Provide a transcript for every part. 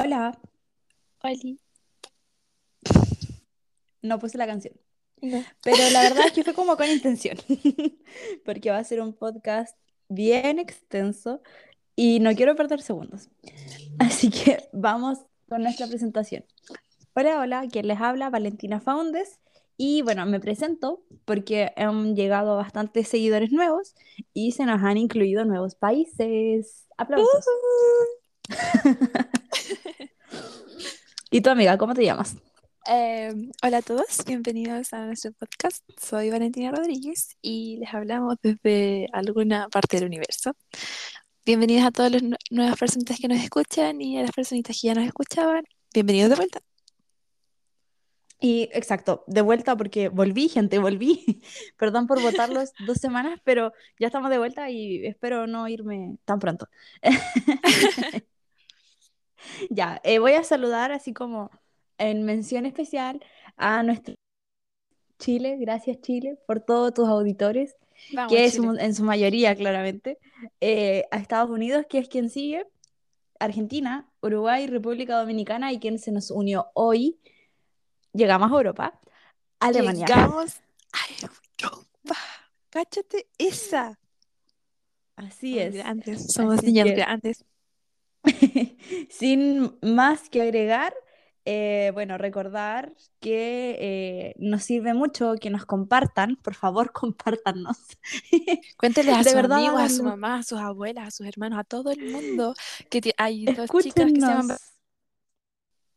Hola, Oli. no puse la canción, No. pero la verdad es que fue como con intención, porque va a ser un podcast bien extenso y no quiero perder segundos. Así que vamos con nuestra presentación. Hola, hola, quien les habla, Valentina Faundes. Y bueno, me presento porque han llegado bastantes seguidores nuevos y se nos han incluido nuevos países. Aplausos. ¿Y tu amiga, cómo te llamas? Eh, hola a todos, bienvenidos a nuestro podcast. Soy Valentina Rodríguez y les hablamos desde alguna parte del universo. Bienvenidos a todas las nu- nuevas personitas que nos escuchan y a las personitas que ya nos escuchaban. Bienvenidos de vuelta. Y exacto, de vuelta porque volví, gente, volví. Perdón por votarlos dos semanas, pero ya estamos de vuelta y espero no irme tan pronto. Ya, eh, voy a saludar así como en mención especial a nuestro Chile, gracias Chile por todos tus auditores, Vamos, que es un- en su mayoría claramente, eh, a Estados Unidos, que es quien sigue, Argentina, Uruguay, República Dominicana y quien se nos unió hoy, llegamos a Europa, Alemania. Llegamos a Europa. Cáchate esa. Así es. grandes, somos Así niñas que- grandes. Sin más que agregar, eh, bueno, recordar que eh, nos sirve mucho que nos compartan, por favor, compártanos. Cuéntenle a sus amigos, a su mamá, a sus abuelas, a sus hermanos, a todo el mundo que hay dos chicas que se llaman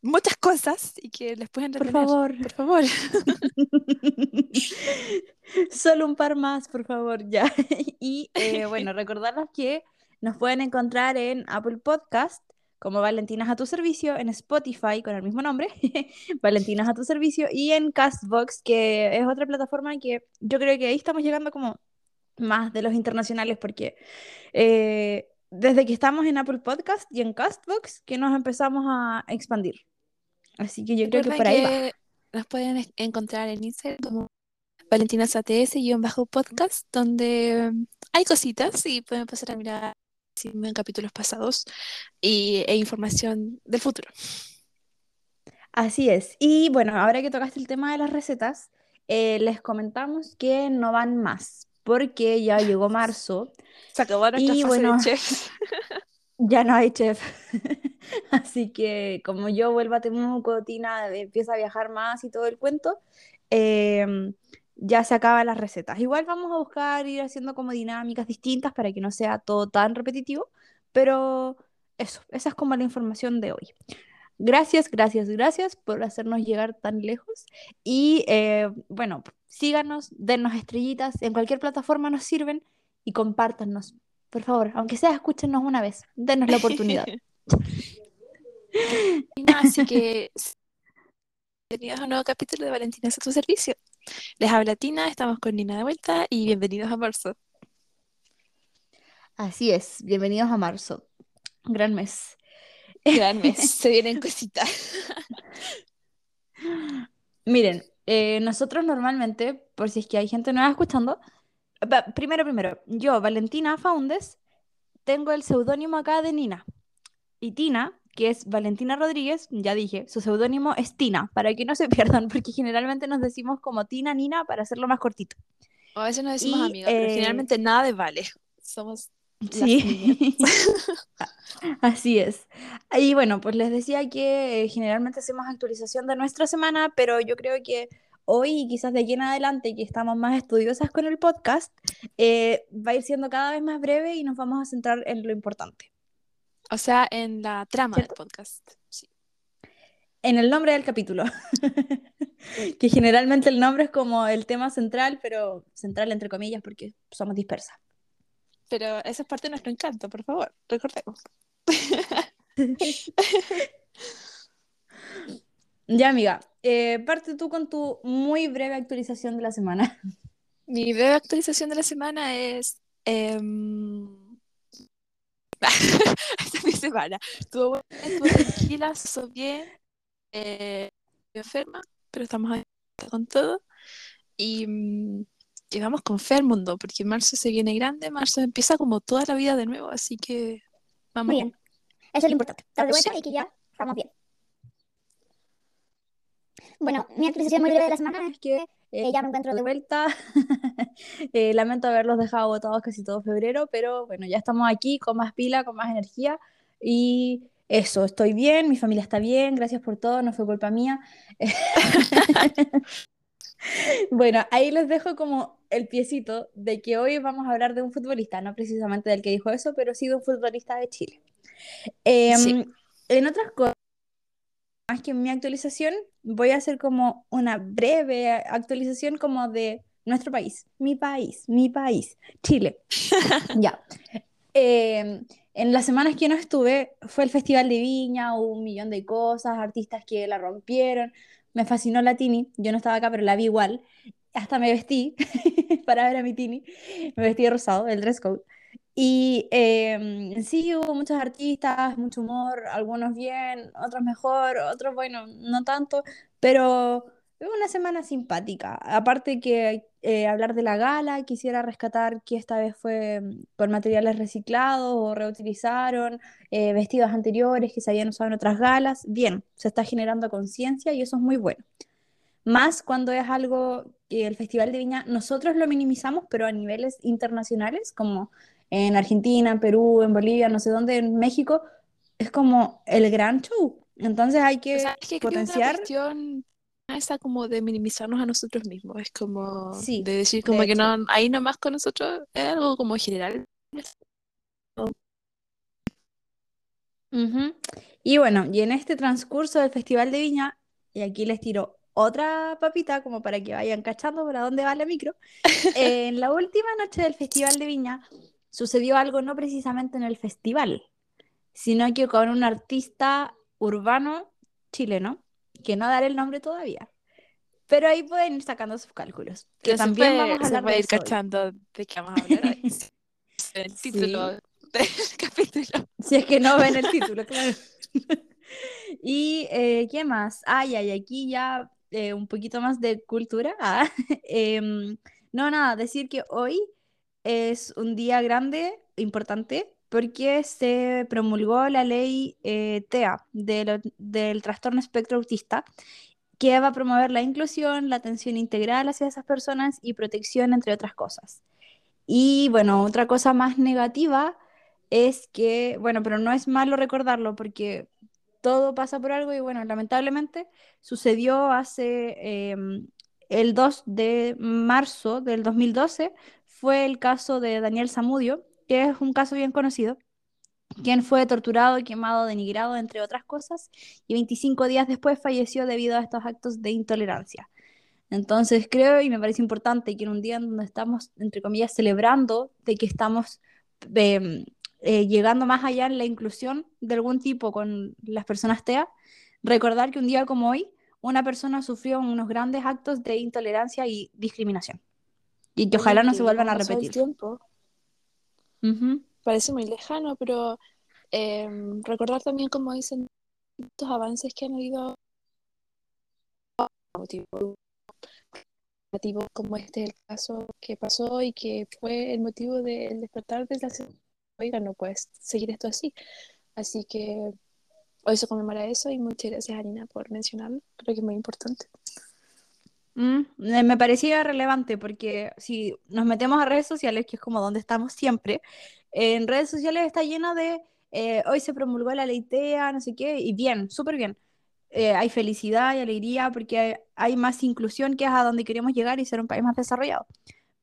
muchas cosas y que les pueden por entretener. favor. Por favor. Solo un par más, por favor, ya. Y eh, bueno, recordarles que nos pueden encontrar en Apple Podcast como Valentinas a tu servicio, en Spotify con el mismo nombre, Valentinas a tu servicio, y en Castbox, que es otra plataforma que yo creo que ahí estamos llegando como más de los internacionales, porque eh, desde que estamos en Apple Podcast y en Castbox, que nos empezamos a expandir. Así que yo creo que por ahí va. que nos pueden encontrar en Instagram como valentinasats-podcast, donde um, hay cositas y pueden pasar a mirar ven capítulos pasados y, e información del futuro. Así es. Y bueno, ahora que tocaste el tema de las recetas, eh, les comentamos que no van más, porque ya llegó marzo, Se acabó nuestra Y fase bueno, de chef. ya no hay chef. Así que como yo vuelvo a Temuco, Tina empieza a viajar más y todo el cuento, em, ya se acaban las recetas. Igual vamos a buscar ir haciendo como dinámicas distintas para que no sea todo tan repetitivo, pero eso, esa es como la información de hoy. Gracias, gracias, gracias por hacernos llegar tan lejos. Y eh, bueno, síganos, dennos estrellitas, en cualquier plataforma nos sirven y compártanos. Por favor, aunque sea, escúchenos una vez, denos la oportunidad. Así que bienvenidos a un nuevo capítulo de Valentinas a tu servicio. Les habla Tina, estamos con Nina de vuelta y bienvenidos a marzo. Así es, bienvenidos a marzo, gran mes. Gran mes, se vienen cositas. Miren, eh, nosotros normalmente, por si es que hay gente nueva escuchando, primero, primero, yo, Valentina Faundes, tengo el seudónimo acá de Nina. Y Tina, que es Valentina Rodríguez, ya dije, su seudónimo es Tina, para que no se pierdan, porque generalmente nos decimos como Tina, Nina, para hacerlo más cortito. A veces nos decimos Y, amigas, pero eh, generalmente nada de vale. Somos Sí, así es. Y bueno, pues les decía que eh, generalmente hacemos actualización de nuestra semana, pero yo creo que hoy y quizás de aquí en adelante, que estamos más estudiosas con el podcast, eh, va a ir siendo cada vez más breve y nos vamos a centrar en lo importante, O sea, en la trama del podcast. Sí. en el nombre del capítulo, que generalmente el nombre es como el tema central, pero central entre comillas porque somos dispersas. Pero esa es parte de nuestro encanto, por favor, recordemos. Ya, amiga, eh, parte tú con tu muy breve actualización de la semana. Mi breve actualización de la semana es. em, Esta es mi semana. Estuvo estuvo tranquila, hizo bien. eh, enferma, pero estamos ahí con todo. Y, mm, y vamos con fe al mundo, porque marzo se viene grande, marzo empieza como toda la vida de nuevo, así que vamos. Muy bien. Eso es lo importante. Estar de vuelta Sí. y que ya estamos bien. Bueno, mi actualización muy breve de la semana es que eh, ya me encuentro de vuelta. eh, lamento haberlos dejado botados casi todo febrero, pero bueno, ya estamos aquí con más pila, con más energía y eso, estoy bien, mi familia está bien, gracias por todo, no fue culpa mía. bueno, ahí les dejo como el piecito de que hoy vamos a hablar de un futbolista, no precisamente del que dijo eso, pero sí de un futbolista de Chile. Eh, En otras cosas, más que mi actualización, voy a hacer como una breve actualización como de nuestro país, mi país, mi país, Chile. ya. Eh, en las semanas que no estuve, fue el Festival de Viña, hubo un millón de cosas, artistas que la rompieron. Me fascinó la Tini, yo no estaba acá, pero la vi igual. Hasta me vestí para ver a mi Tini. Me vestí de rosado, el dress code. Y eh, sí, hubo muchos artistas, mucho humor, algunos bien, otros mejor, otros, bueno, no tanto, pero fue una semana simpática. Aparte que eh, hablar de la gala, quisiera rescatar que esta vez fue mm, con materiales reciclados o reutilizaron eh, vestidos anteriores que se habían usado en otras galas. Bien, se está generando conciencia y eso es muy bueno. Más cuando es algo que el Festival de Viña nosotros lo minimizamos, pero a niveles internacionales, como en Argentina, en Perú, en Bolivia, no sé dónde, en México, es como el gran show. Entonces hay que, o que potenciar. cuestión esa como de minimizarnos a nosotros mismos, es como de decir como que no, ahí nomás con nosotros es algo como general. Y bueno, y en este transcurso del Festival de Viña, y aquí les tiro otra papita como para que vayan cachando para dónde va la micro, en la última noche del Festival de Viña sucedió algo no precisamente en el festival, sino que con un artista urbano chileno, que no daré el nombre todavía. Pero ahí pueden ir sacando sus cálculos. Que también vamos a hablar de ir cachando de qué vamos a hablar. el título del capítulo. Si es que no ven el título, claro. y eh, qué más. Ay, ay, aquí ya eh, un poquito más de cultura. Ah, em, no, nada, decir que hoy es un día grande, importante, porque se promulgó la ley eh, TEA del trastorno espectro autista, que va a promover la inclusión, la atención integral hacia esas personas y protección, entre otras cosas. Y bueno, otra cosa más negativa es que, bueno, pero no es malo recordarlo porque todo pasa por algo y bueno, lamentablemente sucedió hace em, el 2 de marzo del 2012 fue el caso de Daniel Zamudio, que es un caso bien conocido, quien fue torturado, quemado, denigrado, entre otras cosas, y 25 días después falleció debido a estos actos de intolerancia. Entonces creo y me parece importante que en un día en donde estamos, entre comillas, celebrando de que estamos em, eh, llegando más allá en la inclusión de algún tipo con las personas TEA, recordar que un día como hoy, una persona sufrió unos grandes actos de intolerancia y discriminación. Y que ojalá no se vuelvan a repetir. tiempo. Parece muy lejano, pero em, recordar también, como dicen, estos avances que han habido motivo como este el caso que pasó y que fue el motivo del despertar de la oiga, no puedes seguir esto así. Así que hoy se conmemora eso y muchas gracias, Arina, por mencionarlo. Creo que es muy importante. Mm, me parecía relevante porque si nos metemos a redes sociales, que es como donde estamos siempre, en redes sociales está lleno de eh, hoy se promulgó la ley TEA, no sé qué, y bien, súper bien. Eh, hay felicidad y alegría porque hay, más inclusión que es a donde queremos llegar y ser un país más desarrollado.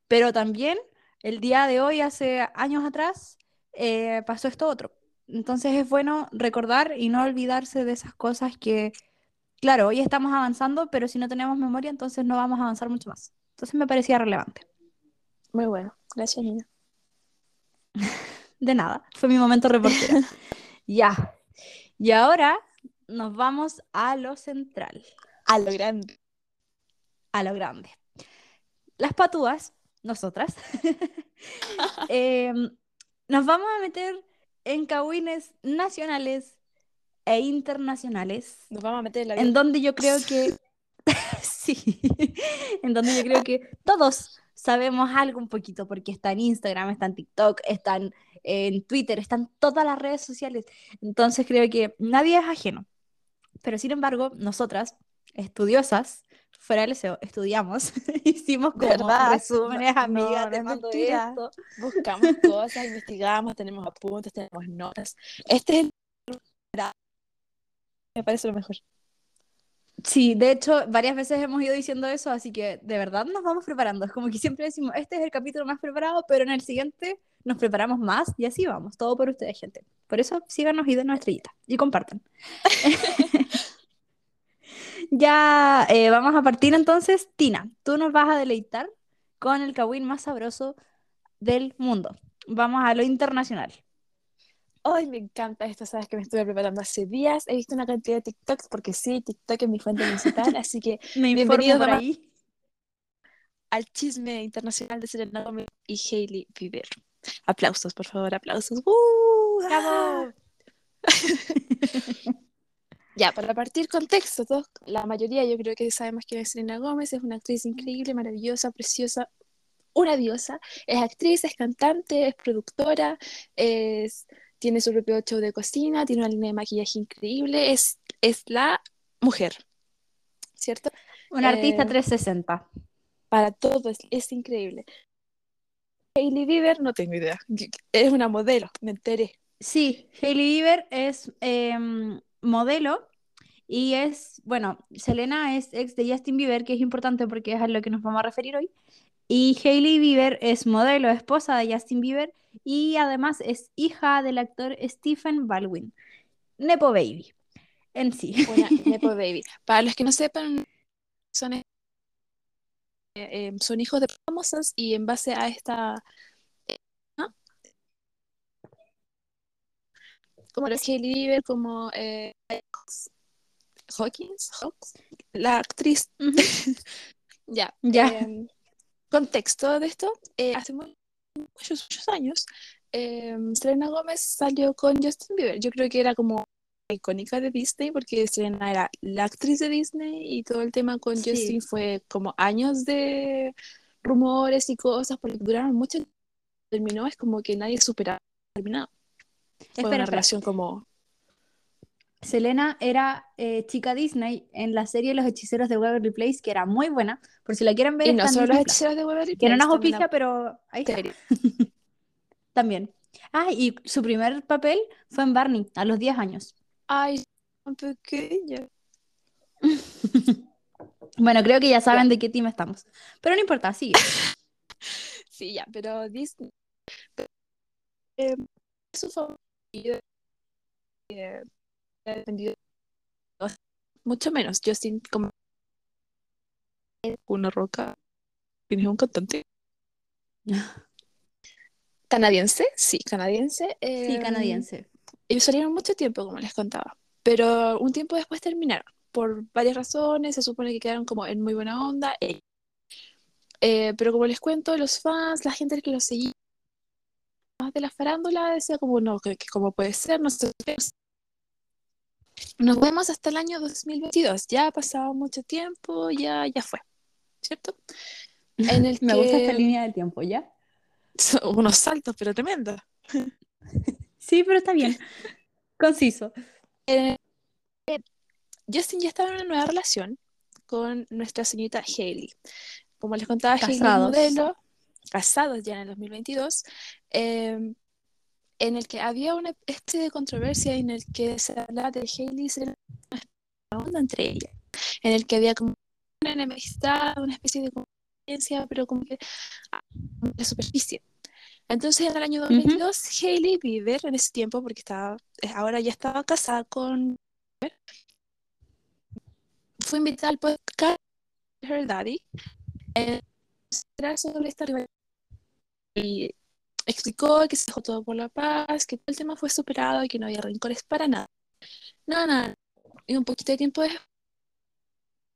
Pero también el día de hoy, hace años atrás, eh, pasó esto otro. Entonces es bueno recordar y no olvidarse de esas cosas que claro, hoy estamos avanzando, pero si no tenemos memoria, entonces no vamos a avanzar mucho más. Entonces me parecía relevante. Muy bueno, gracias Nina. De nada, fue mi momento reportera. ya. Y ahora nos vamos a lo central. A lo grande. A lo grande. Las patúas, nosotras, em, nos vamos a meter en cahuines nacionales e internacionales. Nos vamos a meter en la En donde yo creo que. sí. en donde yo creo que todos sabemos algo un poquito, porque está en Instagram, está en TikTok, están en Twitter, están todas las redes sociales. Entonces creo que nadie es ajeno. Pero sin embargo, nosotras, estudiosas, fuera del SEO, estudiamos, hicimos como ¿Verdad? resúmenes, No, amigas, no te mando esto. Buscamos cosas, investigamos, tenemos apuntes, tenemos notas. Este es el... Me parece lo mejor. Sí, de hecho, varias veces hemos ido diciendo eso, así que de verdad nos vamos preparando. Es como que siempre decimos, este es el capítulo más preparado, pero en el siguiente nos preparamos más y así vamos. Todo por ustedes, gente. Por eso síganos y denos estrellita y compartan. ya eh, vamos a partir entonces. Tina, tú nos vas a deleitar con el kawin más sabroso del mundo. Vamos a lo internacional. Ay, me encanta esto, sabes que me estuve preparando hace días. He visto una cantidad de TikToks, porque sí, TikTok es mi fuente principal, así que Me Bienvenidos, por ahí. al chisme internacional de Selena Gomez y Hailey Bieber. Aplausos, por favor, aplausos. ¡Uh! ¡Bravo! Ya, para partir contexto, todos, la mayoría yo creo que sabemos quién es Selena Gómez, es una actriz increíble, maravillosa, preciosa, una diosa. Es actriz, es cantante, es productora, es, tiene su propio show de cocina, tiene una línea de maquillaje increíble, es, es la mujer, ¿cierto? Una artista Eh, 360. Para todo es, es increíble. Hailey Bieber, no tengo idea. Es una modelo, me enteré. Sí, Hailey Bieber es em, modelo y es, bueno, Selena es ex de Justin Bieber, que es importante porque es a lo que nos vamos a referir hoy. Y Hailey Bieber es modelo, esposa de Justin Bieber y además es hija del actor Stephen Baldwin. Nepo Baby, en sí. Una Nepo Baby. Para los que no sepan, son, eh, eh, son hijos de famosas y en base a esta... ¿no? Como los Hailey Bieber, como eh, Hawkins, Hawks, la actriz. Ya. Ya. Contexto de esto, eh, hace mu- muchos, muchos años, em, Selena Gómez salió con Justin Bieber. Yo creo que era como icónica de Disney porque Selena era la actriz de Disney y todo el tema con Sí. Justin fue como años de rumores y cosas porque duraron mucho. Terminó, es como que nadie superaba terminado. Fue Espera, una espera. relación como Selena era eh, chica Disney en la serie Los Hechiceros de Waverly Place, que era muy buena. Por si la quieren ver, y no solo los hechiceros de Waverly Que no Place, nos también auspicia, pero ahí está. También. Ah, y su primer papel fue en Barney, a los 10 años. Ay, tan pequeña. Bueno, creo que ya saben de qué team estamos. Pero no importa, sigue. Sí, ya, pero Disney. eh, su favorito. eh, dependido mucho menos. Justin, como una roca. ¿Tienes un cantante? ¿Canadiense? Sí, canadiense. Sí, eh, canadiense. Ellos salieron mucho tiempo, como les contaba. Pero un tiempo después terminaron. Por varias razones. Se supone que quedaron como en muy buena onda. eh, eh, pero como les cuento, los fans, la gente que los seguía más de la farándula decía como no, que, que cómo puede ser, no sé. Nos vemos hasta el año 2022. Ya ha pasado mucho tiempo, ya, ya fue, ¿cierto? En el Me gusta esta línea del tiempo, ¿ya? son unos saltos, pero tremendos. Sí, pero está bien. Conciso. Eh, Justin ya estaba en una nueva relación con nuestra señorita Hailey. Como les contaba, Casados. modelo, casados ya en el 2022, eh, en el que había una especie de controversia en el que se hablaba de Hailey y Selena una onda entre ellas, en el que había como una enemistad, una especie de competencia, pero como que a la superficie. Entonces en el año 2022, Hailey Bieber, en ese tiempo, porque estaba, eh, ahora ya estaba casada con fue invitada al podcast Her Daddy eh, sobre esta rivalidad. Y explicó que se dejó todo por la paz, que todo el tema fue superado y que no había rencores para nada. No, nada. Y un poquito de tiempo después,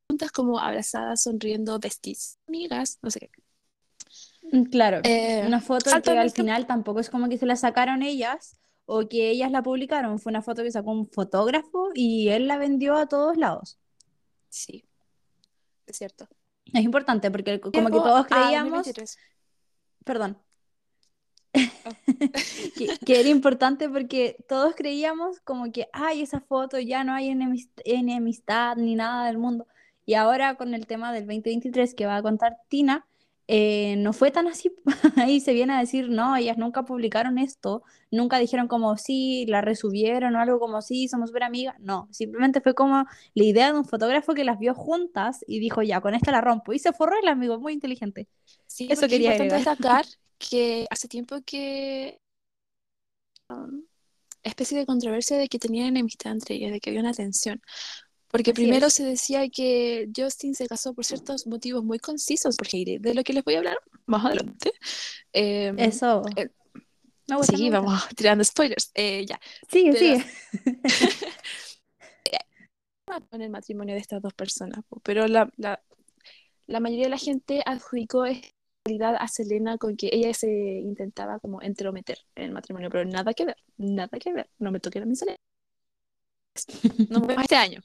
juntas como abrazadas, sonriendo, besties, amigas, no sé qué. Mm, Claro. Eh, Una foto que al final tampoco es como que se la sacaron ellas o que ellas la publicaron. Fue una foto que sacó un fotógrafo y él la vendió a todos lados. Sí, es cierto. Es importante porque como que todos creíamos, 2023. perdón, que, que era importante porque todos creíamos como que, ay, esa foto ya no hay enemist- enemistad ni nada del mundo. Y ahora con el tema del 2023 que va a contar Tina, eh, no fue tan así. Ahí se viene a decir, no, ellas nunca publicaron esto, nunca dijeron como sí, la resubieron o algo como sí, somos súper amigas. No, simplemente fue como la idea de un fotógrafo que las vio juntas y dijo, ya, con esta la rompo. Y se forró el amigo, muy inteligente. Sí, Eso es quería importante agregar. destacar que hace tiempo que um, especie de controversia de que tenían enemistad entre ellas, de que había una tensión. Porque Así primero es. se decía que Justin se casó por ciertos motivos muy concisos por Hailey, de lo que les voy a hablar más adelante. Em, Eso. eh, sí, vamos tirando spoilers. Eh, ya, Sigue, pero sigue. con el matrimonio de estas dos personas, pero la, la, la mayoría de la gente adjudicó esta realidad a Selena con que ella se intentaba como entrometer en el matrimonio, pero nada que ver, nada que ver, no me toquen a mi Selena. Nos vemos este año.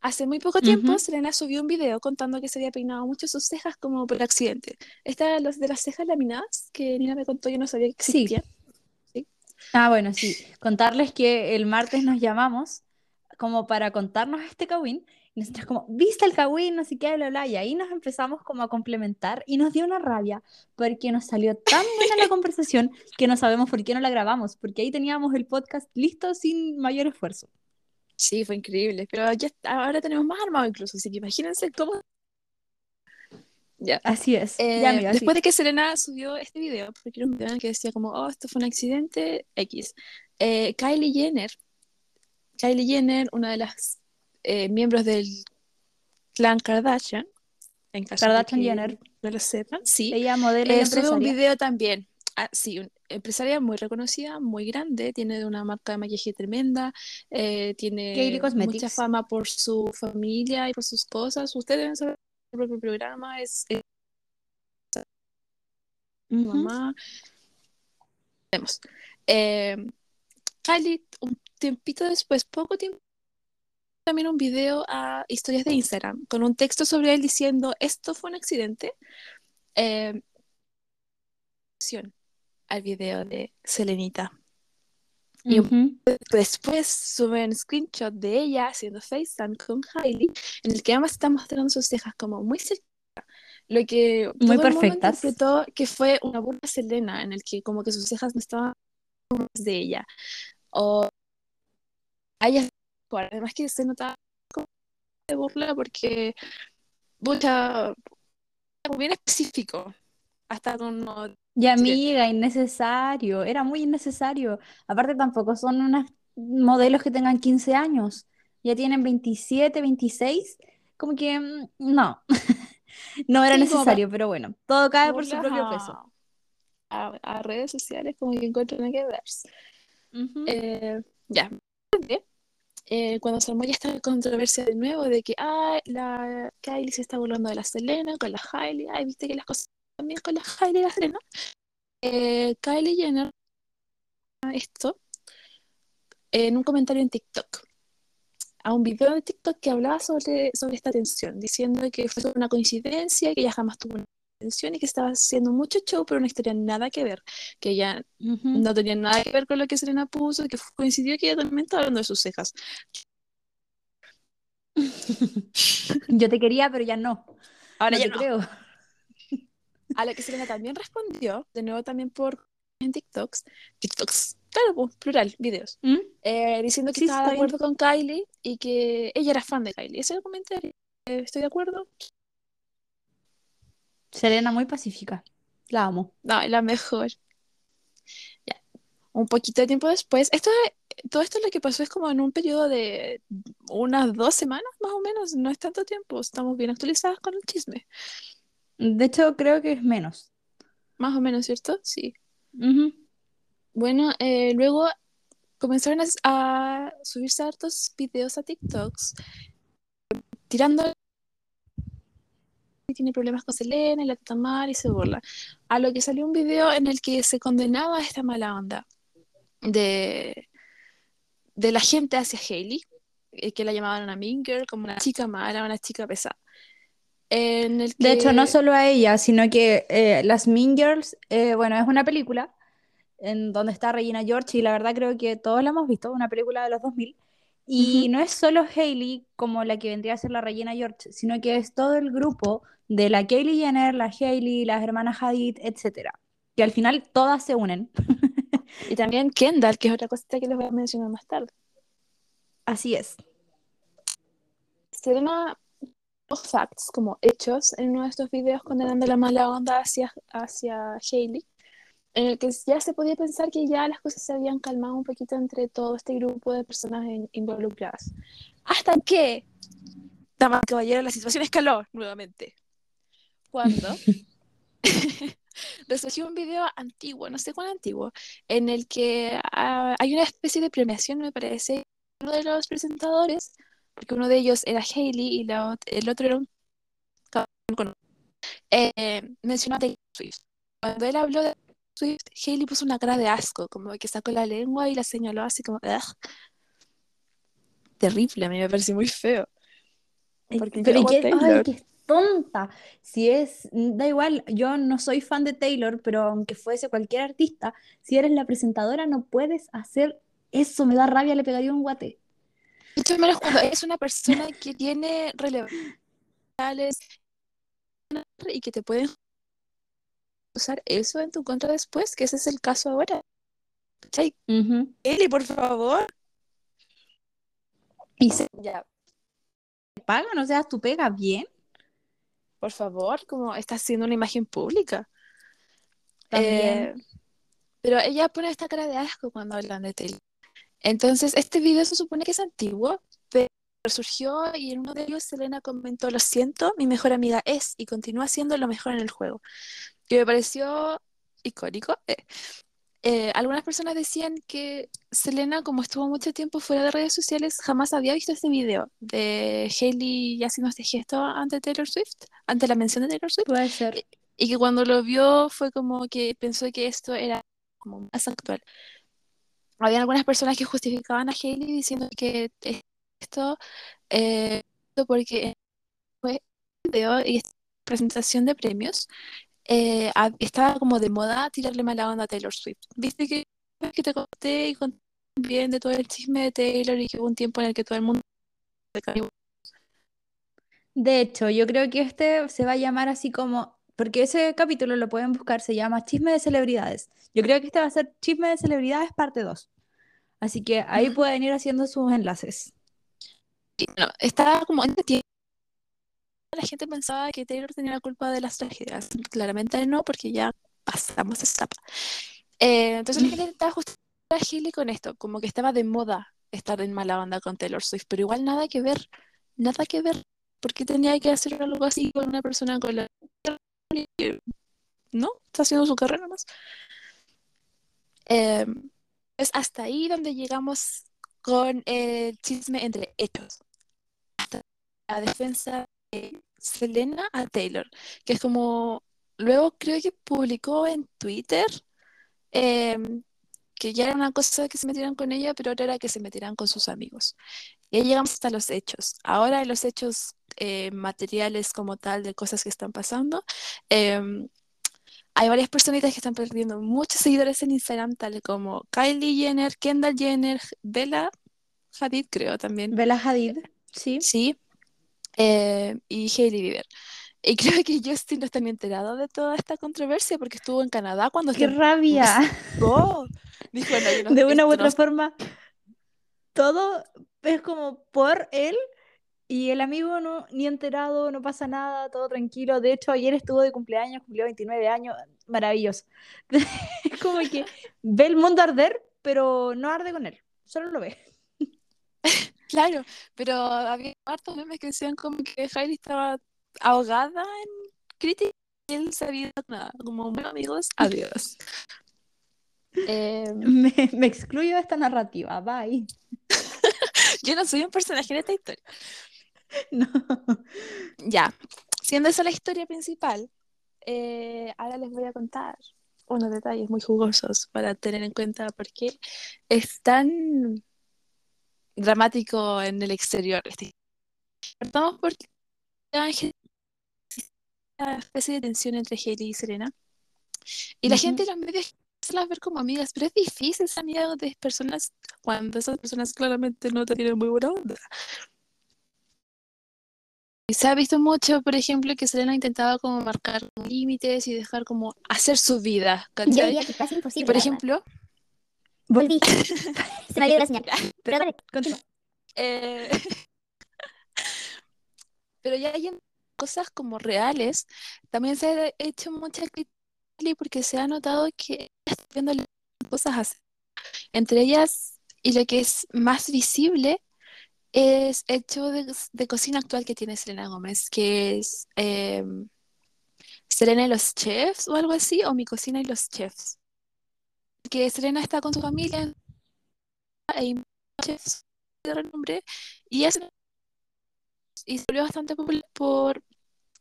Hace muy poco tiempo, Ujú. Selena subió un video contando que se había peinado mucho sus cejas como por accidente. Esta los de las cejas laminadas que Nina me contó, yo no sabía que Sí. existían. ¿sí? Ah, bueno, sí. Contarles que el martes nos llamamos como para contarnos este Kawin. Y como, ¿viste el Kawin? No sé qué, bla, bla. Y ahí nos empezamos como a complementar y nos dio una rabia porque nos salió tan buena la conversación que no sabemos por qué no la grabamos, porque ahí teníamos el podcast listo sin mayor esfuerzo. Sí, fue increíble, pero ya ahora tenemos más armado incluso, así que imagínense cómo... Ya. Así es. Eh, Ya, amiga, después sí. de que Selena subió este video, porque era un video en el que decía como, oh, esto fue un accidente X. eh, Kylie Jenner, Kylie Jenner, una de las eh, miembros del clan Kardashian, en caso de Kardashian que Jenner. no lo sepan, sí, Ella modelo eh, sube un video también. Ah, sí, empresaria muy reconocida, muy grande, tiene una marca de maquillaje tremenda, eh, tiene mucha fama por su familia y por sus cosas. Ustedes deben saber su propio programa, es, es mamá. Vemos. Eh, Kylie, un tiempito después, poco tiempo, también un video a historias de Instagram con un texto sobre él diciendo esto fue un accidente. Eh, al video de Selenita. Y Ujú. después suben screenshot de ella haciendo FaceTime con Hailey, en el que ambas están mostrando sus cejas como muy cerca. Lo que Muy todo el mundo perfectas. interpretó que fue una burla Selena, en el que como que sus cejas no estaban de ella. O a ella, además que se notaba como de burla porque mucha, bien específico, hasta con no- Y amiga, innecesario, era muy innecesario. Aparte tampoco son unos modelos que tengan 15 años, ya tienen 27, 26, como que mm, no, no era Sí, como necesario, pero bueno, todo cae por su propio peso. a, redes sociales como que encuentran que ver. Ujú. Eh, ya. Eh, cuando se armó ya esta controversia de nuevo de que ay, la Kylie se está burlando de la Selena con la Hailey, ay, viste que las cosas también con la Hailey y la Selena. Eh, Kylie Jenner esto en un comentario en TikTok a un video de TikTok que hablaba sobre, sobre esta tensión, diciendo que fue una coincidencia, que ella jamás tuvo una y que estaba haciendo mucho show, pero una historia nada que ver, que ella Ujú. no tenía nada que ver con lo que Selena puso, que coincidió que ella también estaba hablando de sus cejas. Yo te quería, pero ya no, Ahora no ya te no. creo. A lo que Selena también respondió, de nuevo también por en TikToks, TikToks, claro, pues, plural, videos, ¿Mm? eh, diciendo que Sí, estaba de bien. acuerdo con Kylie y que ella era fan de Kylie. Ese comentario. Eh, estoy de acuerdo. Selena muy pacífica, la amo. No, la mejor. Ya. Un poquito de tiempo después, esto es- todo esto lo que pasó es como en un periodo de unas dos semanas más o menos, no es tanto tiempo, estamos bien actualizadas con el chisme, De hecho, creo que es menos. más o menos, ¿cierto? Sí. Ujú. Bueno, eh, luego comenzaron a, a subirse hartos videos a TikToks tirando que tiene problemas con Selena y la trata mal y se burla. A lo que salió un video en el que se condenaba esta mala onda de, de la gente hacia Hailey, eh, que la llamaban una mean girl, como una chica mala, una chica pesada. en el De hecho, no que... solo a ella, sino que eh, las Mean Girls, eh, bueno, es una película en donde está Regina George y la verdad creo que todos la hemos visto, una película de los 2000. Y Ujú. no es solo Hailey como la que vendría a ser la Regina George, sino que es todo el grupo de la Kylie Jenner, la Hailey, las hermanas Hadid, etcétera, que al final todas se unen. Y también Kendall, que es otra cosita que les voy a mencionar más tarde. Así es. Serena los facts, como hechos, en uno de estos videos condenando la mala onda hacia, hacia Hailey, en el que ya se podía pensar que ya las cosas se habían calmado un poquito entre todo este grupo de personas in- involucradas. Hasta que, damas y caballeros, la situación escaló nuevamente. Cuando resurgió un video antiguo, no sé cuán antiguo, en el que ah, hay una especie de premiación, me parece, uno de los presentadores, porque uno de ellos era Hailey y la el otro era un eh, mencionó a Taylor Swift. Cuando él habló de Swift, Hailey puso una cara de asco, como que sacó la lengua y la señaló así como, "Ugh". Terrible, a mí me pareció muy feo. Yo Pero y amo a qué, ay, qué tonta. Si es, da igual, yo no soy fan de Taylor, pero aunque fuese cualquier artista, si eres la presentadora no puedes hacer eso, me da rabia, le pegaría un guate. Mucho menos cuando es una persona que tiene relevancias y que te pueden usar eso en tu contra después, que ese es el caso ahora. Eli, por favor. Y se Ya, pagan, o sea, tú pegas bien por favor, como estás haciendo una imagen pública. también. Eh, pero ella pone esta cara de asco cuando hablan de Taylor. Entonces, este video se supone que es antiguo, pero surgió y en uno de ellos Selena comentó, lo siento, mi mejor amiga es y continúa siendo lo mejor en el juego. Que me pareció icónico. Eh, eh, algunas personas decían que Selena, como estuvo mucho tiempo fuera de redes sociales, jamás había visto este video de Hailey haciendo este gesto ante Taylor Swift, ante la mención de Taylor Swift, Puede ser. y que cuando lo vio fue como que pensó que esto era como más actual. Había algunas personas que justificaban a Hailey diciendo que esto eh, porque fue video y presentación de premios eh, a- estaba como de moda tirarle mala onda a Taylor Swift. Viste que, que te conté y conté bien de todo el chisme de Taylor y que hubo un tiempo en el que todo el mundo. De hecho, yo creo que este se va a llamar así como, porque ese capítulo lo pueden buscar, se llama Chisme de Celebridades. Yo creo que este va a ser Chisme de Celebridades parte 2. Así que ahí Ujú. pueden ir haciendo sus enlaces. Estaba como en ese tiempo. La gente pensaba que Taylor tenía la culpa de las tragedias. Claramente no, porque ya pasamos esa etapa. Eh, entonces la gente intentaba justificar a Hailey con esto, como que estaba de moda estar en mala onda con Taylor Swift, pero igual nada que ver, nada que ver. ¿Por qué tenía que hacer algo así con una persona con la no está haciendo su carrera más? Eh, es hasta ahí donde llegamos con el chisme entre hechos. Hasta la defensa de Selena a Taylor, que es como, luego creo que publicó en Twitter em, que ya era una cosa que se metieran con ella, pero ahora era que se metieran con sus amigos. Y ahí llegamos hasta los hechos. Ahora los hechos eh, materiales como tal de cosas que están pasando. em, hay varias personitas que están perdiendo muchos seguidores en Instagram, tal como Kylie Jenner, Kendall Jenner, Bella Hadid, creo también. Bella Hadid, sí. Sí. Eh, y Hailey Bieber. Y creo que Justin no está ni enterado de toda esta controversia porque estuvo en Canadá cuando ¡Qué rabia! Dijo, no, yo no- De una u esto no otra forma, todo es como por él y el amigo no ni enterado, no pasa nada, todo tranquilo. De hecho, ayer estuvo de cumpleaños, cumplió 29 años, maravilloso. Es como que ve el mundo arder, pero no arde con él, solo lo ve. Claro, pero había hartos memes que decían como que Hailey estaba ahogada en crítica y él se había ido a nada. Como, bueno, amigos, adiós. Eh, Me, me excluyo de esta narrativa, bye. yo no soy un personaje en esta historia. No. Ya, siendo esa la historia principal, eh, ahora les voy a contar unos detalles muy jugosos para tener en cuenta por qué es tan dramático en el exterior. Partamos por Ángel especie de tensión entre Hailey y Selena. Y la gente en los medios se las ver como amigas, pero es difícil ser amiga de personas cuando esas personas claramente no te tienen muy buena onda. Y se ha visto mucho, por ejemplo, que Selena intentaba como marcar límites y dejar como hacer su vida. Y por ejemplo, Volví. Se me ha ido la señal. Pero dale, continúa. eh, pero ya hay cosas como reales, también se ha hecho mucha crítica porque se ha notado que está viendo cosas así. Entre ellas, y lo que es más visible, es el show de, de cocina actual que tiene Selena Gómez, que es eh, Selena y los Chefs o algo así, o Mi Cocina y los Chefs. Que Selena está con su familia chefs de renombre y es y se volvió bastante popular por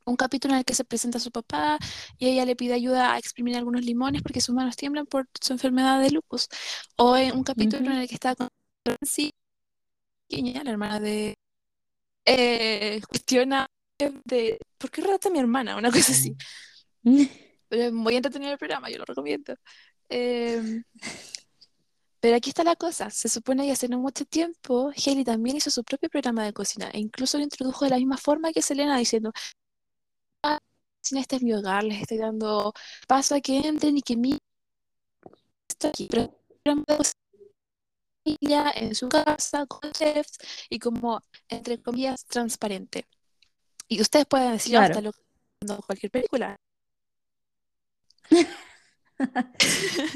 un capítulo en el que se presenta a su papá y ella le pide ayuda a exprimir algunos limones porque sus manos tiemblan por su enfermedad de lupus. O en un capítulo Ujú. en el que está con pequeña, la hermana de... eh, cuestiona de ¿por qué rata mi hermana? Una cosa así. Muy entretenido el programa, yo lo recomiendo. Em, pero aquí está la cosa, se supone que hace no mucho tiempo Hailey también hizo su propio programa de cocina e incluso lo introdujo de la misma forma que Selena diciendo, ah, este es mi hogar, les estoy dando paso a que entren y que miren esto aquí. Pero programa de cocina en su casa con chefs y como entre comillas transparente. Y ustedes pueden decir, "Ah, Claro. está loco viendo cualquier película.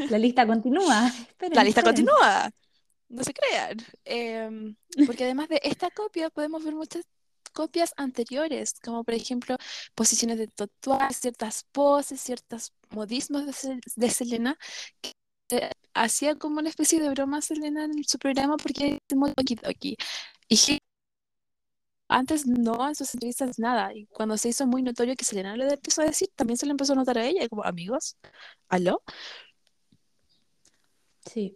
La lista continúa. Esperen, La lista esperen. continúa, no se crean. Em, porque además de esta copia, podemos ver muchas copias anteriores, como por ejemplo posiciones de tatuajes, ciertas poses, ciertos modismos de, Sel- de Selena, que eh, hacía como una especie de broma a Selena en su programa porque es muy okidoki. Y antes no, en sus entrevistas nada. Y cuando se hizo muy notorio que Selena le empezó a decir, también se le empezó a notar a ella, como amigos, ¿aló? Sí,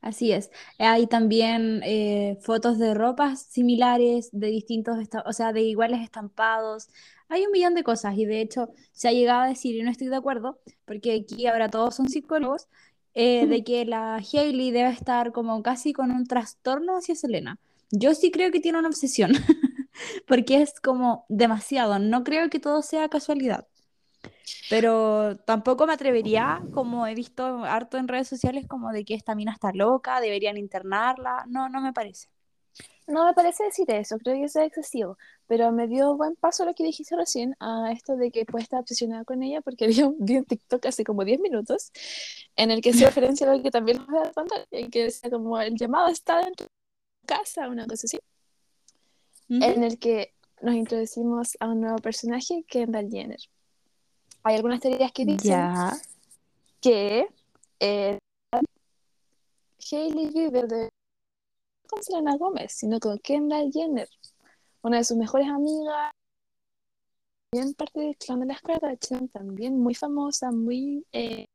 así es. Hay también eh, fotos de ropas similares, de distintos, o sea, de iguales estampados. Hay un millón de cosas y de hecho se ha llegado a decir, y no estoy de acuerdo, porque aquí ahora todos son psicólogos, eh, de que la Hailey debe estar como casi con un trastorno hacia Selena. Yo sí creo que tiene una obsesión, porque es como demasiado. No creo que todo sea casualidad. Pero tampoco me atrevería, como he visto harto en redes sociales, como de que esta mina está loca, deberían internarla. No, no me parece. No me parece decir eso, creo que eso es excesivo, pero me dio buen paso lo que dijiste recién a esto de que puede estar obsesionada con ella, porque había un, vi un TikTok hace como 10 minutos en el que se referencia a lo que también les voy a contar, en que decía como el llamado está dentro de casa, una cosa así, en el que nos introducimos a un nuevo personaje, Kendall Jenner. Hay algunas teorías que dicen que eh, Hailey Bieber de con Selena Gómez, sino con Kendall Jenner, una de sus mejores amigas, también parte del clan de las Kardashian, también muy famosa, muy... eh,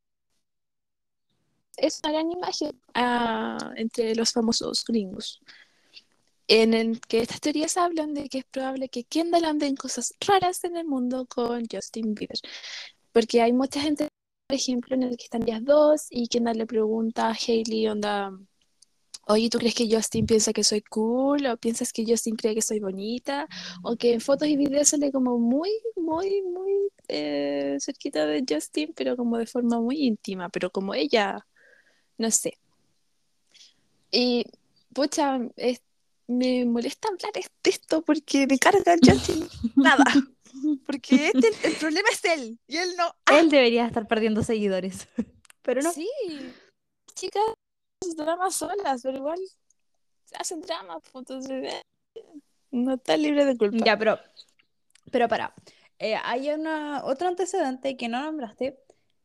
es una gran imagen ah, entre los famosos gringos, en el que estas teorías hablan de que es probable que Kendall ande en cosas raras en el mundo con Justin Bieber, porque hay mucha gente, por ejemplo, en el que están ellas dos y Kendall le pregunta a Hailey, onda... Oye, ¿tú crees que Justin piensa que soy cool? ¿O piensas que Justin cree que soy bonita? O que en fotos y videos sale como muy, muy, muy eh, cerquita de Justin, pero como de forma muy íntima, pero como ella, no sé. Y, pucha, es- me molesta hablar de esto porque me carga Justin nada. Porque este, el problema es él y él no. Él debería estar perdiendo seguidores. Pero no. Sí, chicas, dramas solas, pero igual hacen dramas, pues, entonces eh, no está libre de culpa. Ya, pero, pero para. Eh, hay una, otro antecedente que no nombraste,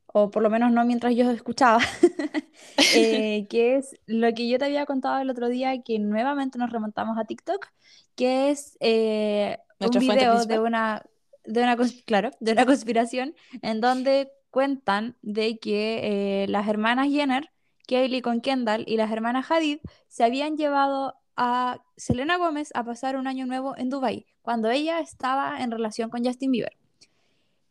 o por lo menos no mientras yo escuchaba, eh, que es lo que yo te había contado el otro día, que nuevamente nos remontamos a TikTok, que es eh, un video de una, de una, claro, de una conspiración en donde cuentan de que eh, las hermanas Jenner, Kaylee con Kendall y las hermanas Hadid se habían llevado a Selena Gómez a pasar un año nuevo en Dubái, cuando ella estaba en relación con Justin Bieber.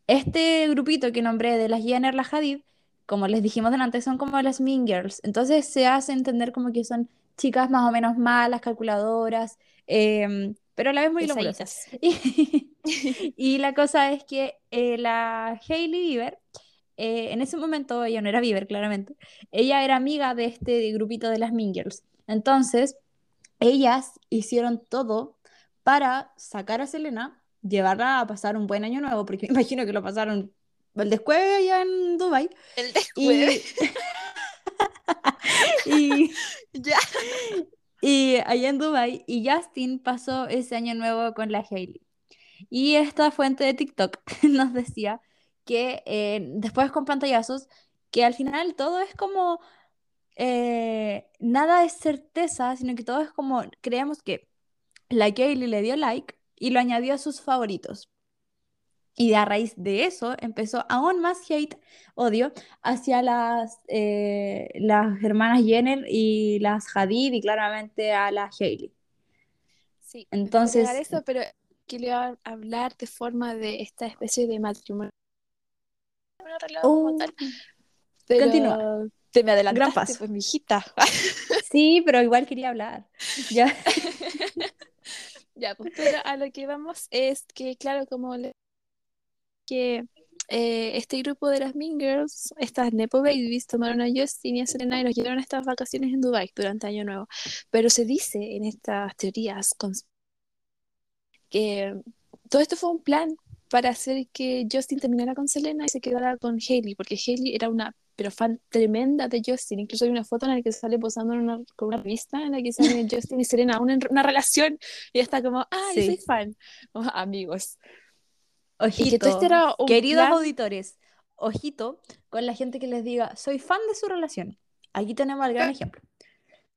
este grupito que nombré de las Jenner, las Hadid, como les dijimos delante, son como las Mean Girls. Entonces se hace entender como que son chicas más o menos malas, calculadoras, em, pero a la vez muy lombrosas. Y, y, la cosa es que eh, la Hailey Bieber, eh, en ese momento ella no era Bieber, claramente, ella era amiga de este grupito de las Mean Girls. Entonces, ellas hicieron todo para sacar a Selena, llevarla a pasar un buen año nuevo, porque me imagino que lo pasaron el descueve allá en Dubai. El descueve. Y, ya. y allá en Dubai y Justin pasó ese año nuevo con la Hailey. Y esta fuente de TikTok nos decía que eh, después con pantallazos, que al final todo es como, eh, nada es certeza, sino que todo es como, creemos que la Hailey le dio like y lo añadió a sus favoritos. Y a raíz de eso empezó aún más hate, odio, hacia las, eh, las hermanas Jenner y las Hadid y claramente a la Hailey. Sí, entonces... Eso, pero quiero hablar de forma de esta especie de matrimonio. Uh, pero continúa. Te me adelantaste, pues, mi hijita. sí, pero igual quería hablar. Ya. ya, pues, pero a lo que vamos es que, claro, como le que eh, este grupo de las Mean Girls, estas Nepo Babies, tomaron a Justin y a Selena y los llevaron a estas vacaciones en Dubai durante Año Nuevo. Pero se dice en estas teorías que todo esto fue un plan para hacer que Justin terminara con Selena y se quedara con Hailey, porque Hailey era una pero fan tremenda de Justin. Incluso hay una foto en la que sale posando en una, con una revista en la que sale Justin y Selena, una, una relación, y está como, ah, yo soy fan, amigos. Ojito, este queridos auditores, ojito con la gente que les diga, soy fan de su relación. Aquí tenemos el gran ejemplo.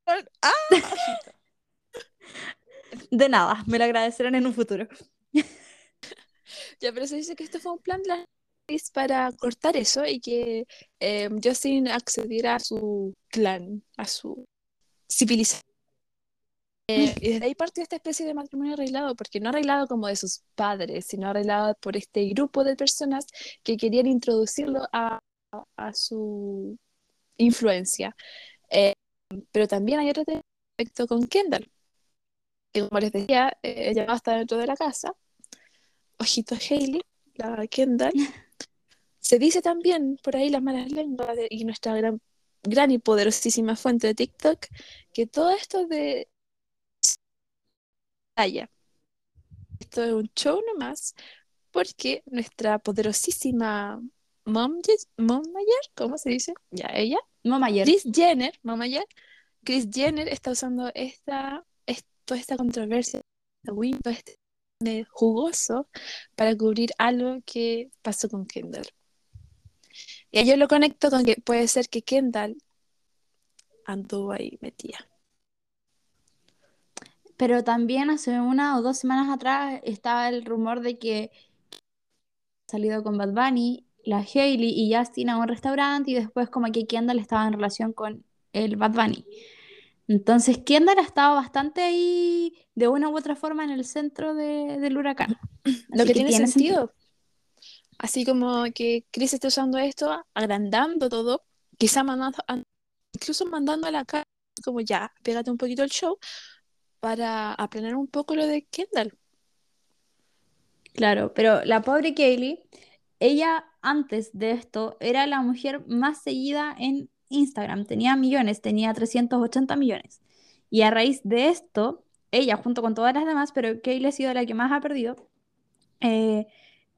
Ah, de nada, me lo agradecerán en un futuro. ya, pero se dice que esto fue un plan para cortar eso y que eh, Justin accediera a su clan, a su civilización. Eh, y desde ahí partió esta especie de matrimonio arreglado, porque no arreglado como de sus padres, sino arreglado por este grupo de personas que querían introducirlo a, a su influencia. Eh, pero también hay otro aspecto con Kendall, que como les decía, eh, ella está dentro de la casa. Ojito Hailey, la Kendall. Se dice también por ahí las malas lenguas y nuestra gran, gran y poderosísima fuente de TikTok que todo esto de esto es un show nomás, porque nuestra poderosísima mom, mom mayor, ¿cómo se dice? Ya, ella. Mayer. Chris Jenner, Mayer. Chris Jenner está usando esta, toda esta controversia, todo este jugoso, para cubrir algo que pasó con Kendall. Y yo lo conecto con que puede ser que Kendall anduvo ahí metida. Pero también hace una o dos semanas atrás estaba el rumor de que salido con Bad Bunny, la Hailey y Justin a un restaurante y después como que Kendall estaba en relación con el Bad Bunny. Entonces Kendall ha estado bastante ahí de una u otra forma en el centro del huracán. Lo que, tiene, sentido. Así como que Chris está usando esto, agrandando todo, quizá mandando, incluso mandando a la cara como ya, pégate un poquito el show, para aprender un poco lo de Kendall. Claro, pero la pobre Kaylee, ella antes de esto era la mujer más seguida en Instagram, tenía millones, tenía 380 millones. Y a raíz de esto, ella junto con todas las demás, pero Kaylee ha sido la que más ha perdido, eh,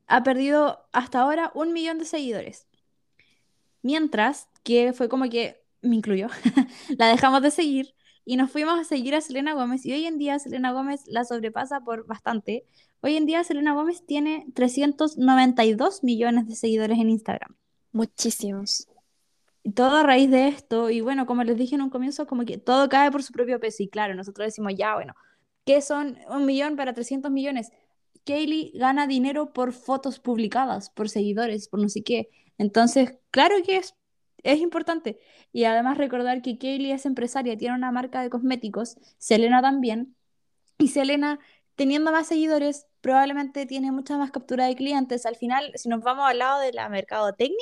ha perdido hasta ahora un millón de seguidores. Mientras que fue como que, me incluyo, la dejamos de seguir y nos fuimos a seguir a Selena Gómez y hoy en día Selena Gómez la sobrepasa por bastante. Hoy en día Selena Gómez tiene 392 millones de seguidores en Instagram. Muchísimos. Y todo a raíz de esto, y bueno, como les dije en un comienzo, como que todo cae por su propio peso. Y claro, nosotros decimos, ya, bueno, ¿qué son un millón para 300 millones? Kaylee gana dinero por fotos publicadas, por seguidores, por no sé qué. Entonces, claro que es es importante. Y además recordar que Kaylee es empresaria, tiene una marca de cosméticos, Selena también. Y Selena, teniendo más seguidores, probablemente tiene mucha más captura de clientes. Al final, si nos vamos al lado de la mercadotecnia,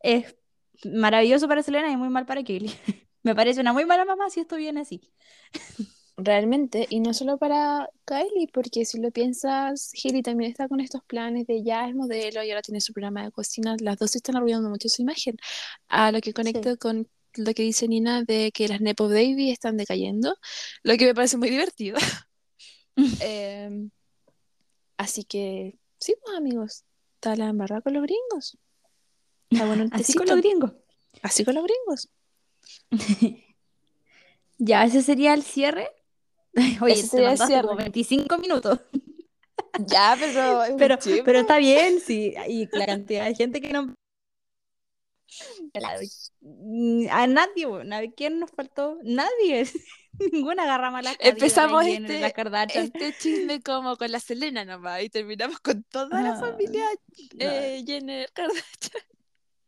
es maravilloso para Selena y muy mal para Kelly. Me parece una muy mala mamá si esto viene así. Realmente, y no solo para Kylie, porque si lo piensas, Hailey también está con estos planes de ya es modelo y ahora tiene su programa de cocina. Las dos están arruinando mucho su imagen. A lo que conecto con lo que dice Nina de que las Nepo Baby están decayendo, lo que me parece muy divertido. Em, así que, sí, pues amigos, está la embarrada con los gringos. Está bueno el Así con los gringos. Así con los gringos. Ya, ese sería el cierre. Oye, Ese te mandaste como cierre. 25 minutos. Ya, pero Pero, pero está bien, sí. Y la cantidad de gente que no. A nadie, ¿a quién nos faltó? Nadie. Ninguna agarra malas Empezamos este- este chisme como con la Selena nomás y terminamos con toda la Ah, familia eh, Jenner Kardashian.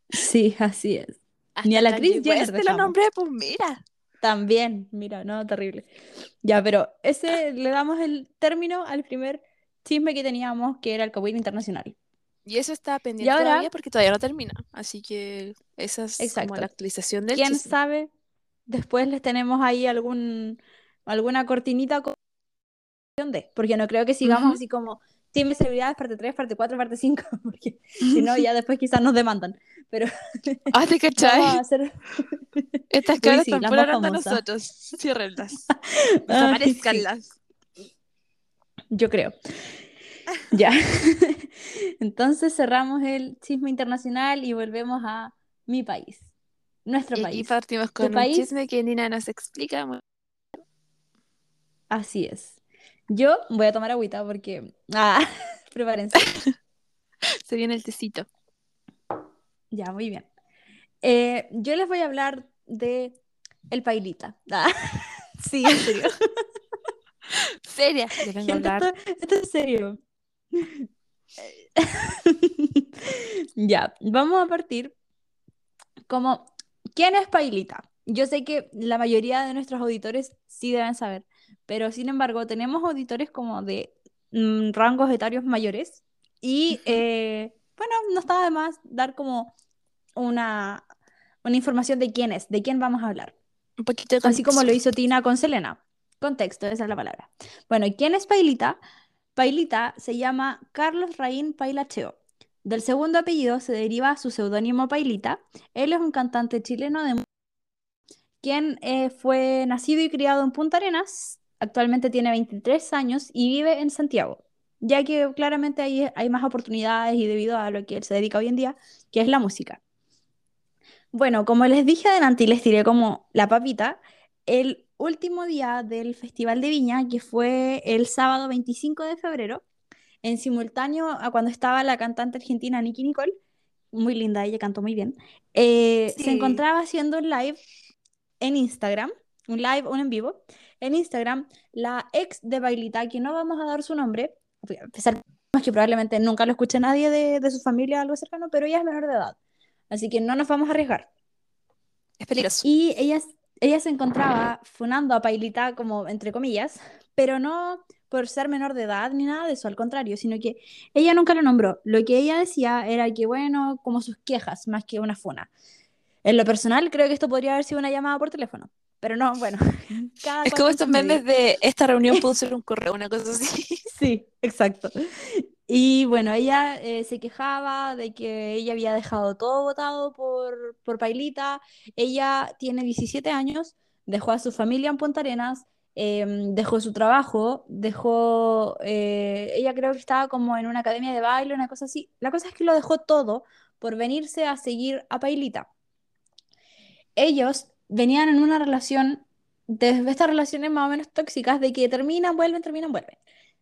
Sí, así es. Hasta Ni a la Kris Jenner te lo dejamos. nombré, pues mira. También, mira, no, terrible. Ya, pero ese le damos el término al primer chisme que teníamos, que era el Kawin Internacional. Y eso está pendiente ahora- todavía porque todavía no termina. Así que esa es Exacto. como la actualización del ¿Quién chisme. sabe? Después les tenemos ahí algún, alguna cortinita con de, porque no creo que sigamos Ujú. así como Team de Celebridades, parte 3, parte 4, parte 5, porque si no, ya después quizás nos demandan. Pero Ah, ¿te vamos a cachai? hacer. Estas Uy, caras sí, están por famosas. nosotros. Ciérrenlas. Ay, Desaparezcanlas. Yo creo. Ya. Entonces cerramos el chisme internacional y volvemos a mi país, nuestro Y país. partimos con un país? chisme que Nina nos explica. Así es. Yo voy a tomar agüita porque. Ah, prepárense. Se viene el tecito. Ya, muy bien. Eh, yo les voy a hablar de el pailita. Ah, sí, en serio. Seria. Esto, esto es serio. Ya, vamos a partir como, ¿quién es Pailita? Yo sé que la mayoría de nuestros auditores sí deben saber, pero sin embargo tenemos auditores como de mm, rangos etarios mayores y eh, bueno, no está de más dar como una, una información de quién es, de quién vamos a hablar. Un poquito de Así como lo hizo Tina con Selena. Contexto, esa es la palabra. Bueno, ¿y quién es Pailita? Pailita se llama Carlos Raín Pailacheo. Del segundo apellido se deriva su seudónimo Pailita. Él es un cantante chileno de quien eh, fue nacido y criado en Punta Arenas. Actualmente tiene 23 años y vive en Santiago, ya que claramente ahí hay más oportunidades y debido a lo que él se dedica hoy en día, que es la música. Bueno, como les dije adelante y les tiré como la papita, el último día del Festival de Viña, que fue el sábado 25 de febrero, en simultáneo a cuando estaba la cantante argentina Nicki Nicole, muy linda, ella cantó muy bien, eh, se encontraba haciendo un live en Instagram, un live, un en vivo, en Instagram, la ex de Bailita, que no vamos a dar su nombre, a pesar de que probablemente nunca lo escuche nadie de, de su familia o algo cercano, pero ella es menor de edad, así que no nos vamos a arriesgar. Es peligroso. Y ella, ella se encontraba funando a Pailita como entre comillas, pero no por ser menor de edad ni nada de eso, al contrario, sino que ella nunca lo nombró. Lo que ella decía era que, bueno, como sus quejas, más que una funa. En lo personal, creo que esto podría haber sido una llamada por teléfono, pero no, bueno. cada Es como estos memes de esta reunión pudo ser un correo, una cosa así. Sí, exacto. Y bueno, ella eh, se quejaba de que ella había dejado todo votado por, por Pailita. Ella tiene 17 años, dejó a su familia en Punta Arenas, em, dejó su trabajo, dejó, eh, ella creo que estaba como en una academia de baile, una cosa así. La cosa es que lo dejó todo por venirse a seguir a Pailita. Ellos venían en una relación, de estas relaciones más o menos tóxicas, de que terminan, vuelven, terminan, vuelven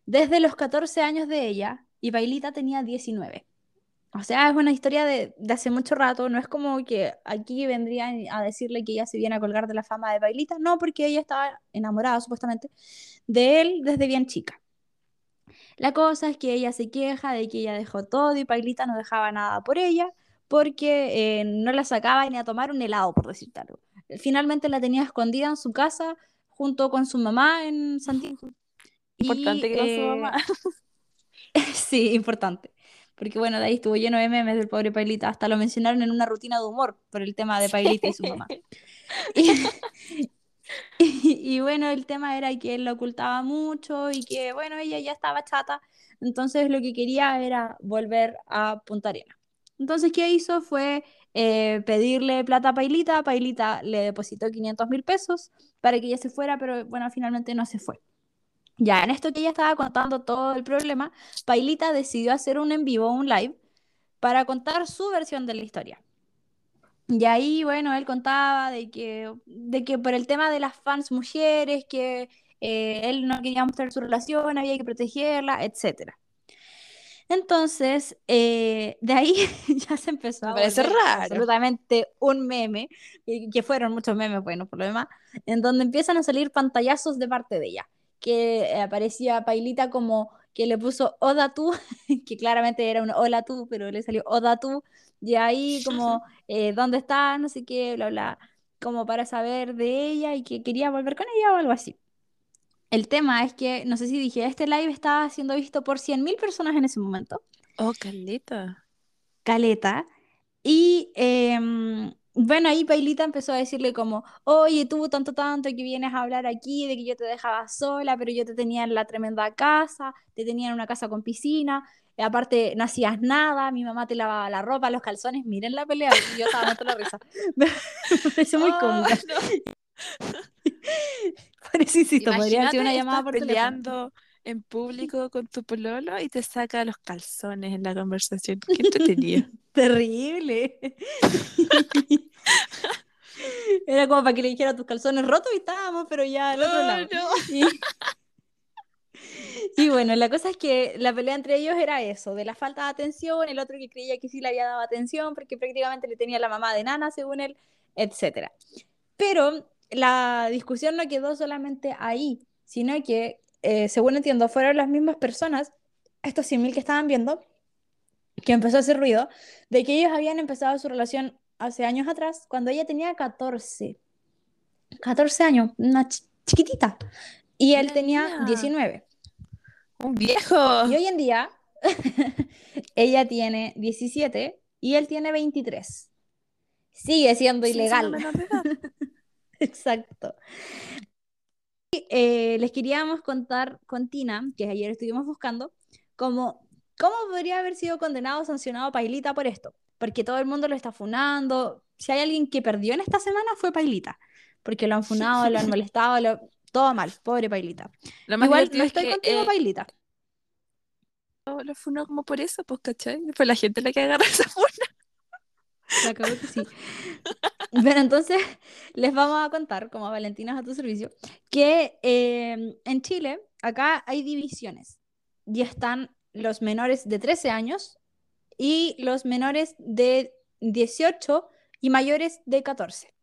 desde los 14 años de ella y Pailita tenía 19. O sea, es una historia de, de hace mucho rato, no es como que aquí vendrían a decirle que ella se viene a colgar de la fama de Pailita, no, porque ella estaba enamorada supuestamente de él desde bien chica. La cosa es que ella se queja de que ella dejó todo y Pailita no dejaba nada por ella porque eh, no la sacaba ni a tomar un helado, por decirte algo. Finalmente la tenía escondida en su casa junto con su mamá en Santiago. Y, Importante que era su eh, mamá. Sí, importante. Porque bueno, de ahí estuvo lleno de memes del pobre Pailita. Hasta lo mencionaron en una rutina de humor por el tema de Pailita y su mamá. Y, y, bueno, el tema era que él lo ocultaba mucho y que bueno, ella ya estaba chata. Entonces lo que quería era volver a Punta Arena. Entonces, ¿qué hizo? Fue eh, pedirle plata a Pailita. Pailita le depositó 500 mil pesos para que ella se fuera, pero bueno, finalmente no se fue. Ya, en esto que ella estaba contando todo el problema, Pailita decidió hacer un en vivo, un live, para contar su versión de la historia. Y ahí, bueno, él contaba de que, de que por el tema de las fans mujeres, que eh, él no quería mostrar su relación, había que protegerla, etc. Entonces, eh, de ahí ya se empezó Me a parece raro. absolutamente un meme, que fueron muchos memes, bueno, por lo demás, en donde empiezan a salir pantallazos de parte de ella que aparecía Pailita como que le puso Oda tú, que claramente era un hola tú, pero le salió Oda tú, y ahí como, eh, ¿dónde está? No sé qué, bla, bla, como para saber de ella y que quería volver con ella o algo así. El tema es que, no sé si dije, este live estaba siendo visto por 100.000 personas en ese momento. Oh, caleta. Caleta. Y em, bueno, ahí Pailita empezó a decirle como, oye, tú tanto, tanto que vienes a hablar aquí, de que yo te dejaba sola, pero yo te tenía en la tremenda casa, te tenía en una casa con piscina, y aparte no hacías nada, mi mamá te lavaba la ropa, los calzones, miren la pelea, y yo estaba dando la risa. Me pareció muy Oh, cómica. no. Por eso insisto, podría ser una llamada por teléfono. peleando en público con tu pololo y te saca los calzones en la conversación. Qué entretenido. Terrible. Era como para que le dijera tus calzones rotos y estábamos, pero ya al otro Oh, lado. no. Y, y bueno, la cosa es que la pelea entre ellos era eso, de la falta de atención, el otro que creía que sí le había dado atención porque prácticamente le tenía la mamá de nana, según él, etc. Pero la discusión no quedó solamente ahí, sino que, eh, según entiendo, fueron las mismas personas, estos 100.000 que estaban viendo, que empezó a hacer ruido, de que ellos habían empezado su relación hace años atrás, cuando ella tenía 14. 14 años, una ch- chiquitita. Y él tenía niña. 19. Un viejo. Y hoy en día, ella tiene 17 y él tiene 23. Sigue siendo Sigue siendo ilegal. Exacto. Y, eh, les queríamos contar con Tina, que ayer estuvimos buscando, como, cómo podría haber sido condenado o sancionado Pailita por esto. Porque todo el mundo lo está funando. Si hay alguien que perdió en esta semana fue Pailita. Porque lo han funado, lo han molestado, lo- todo mal. Pobre Pailita. Lo más Igual no es estoy que contigo, eh, Pailita. lo funó como por eso, pues, ¿cachai? Fue la gente la que agarró esa funa. La acabo que sí. Pero entonces les vamos a contar, como Valentinas a tu servicio, que eh, en Chile, acá hay divisiones. Y están los menores de 13 años y los menores de 18 y mayores de 14.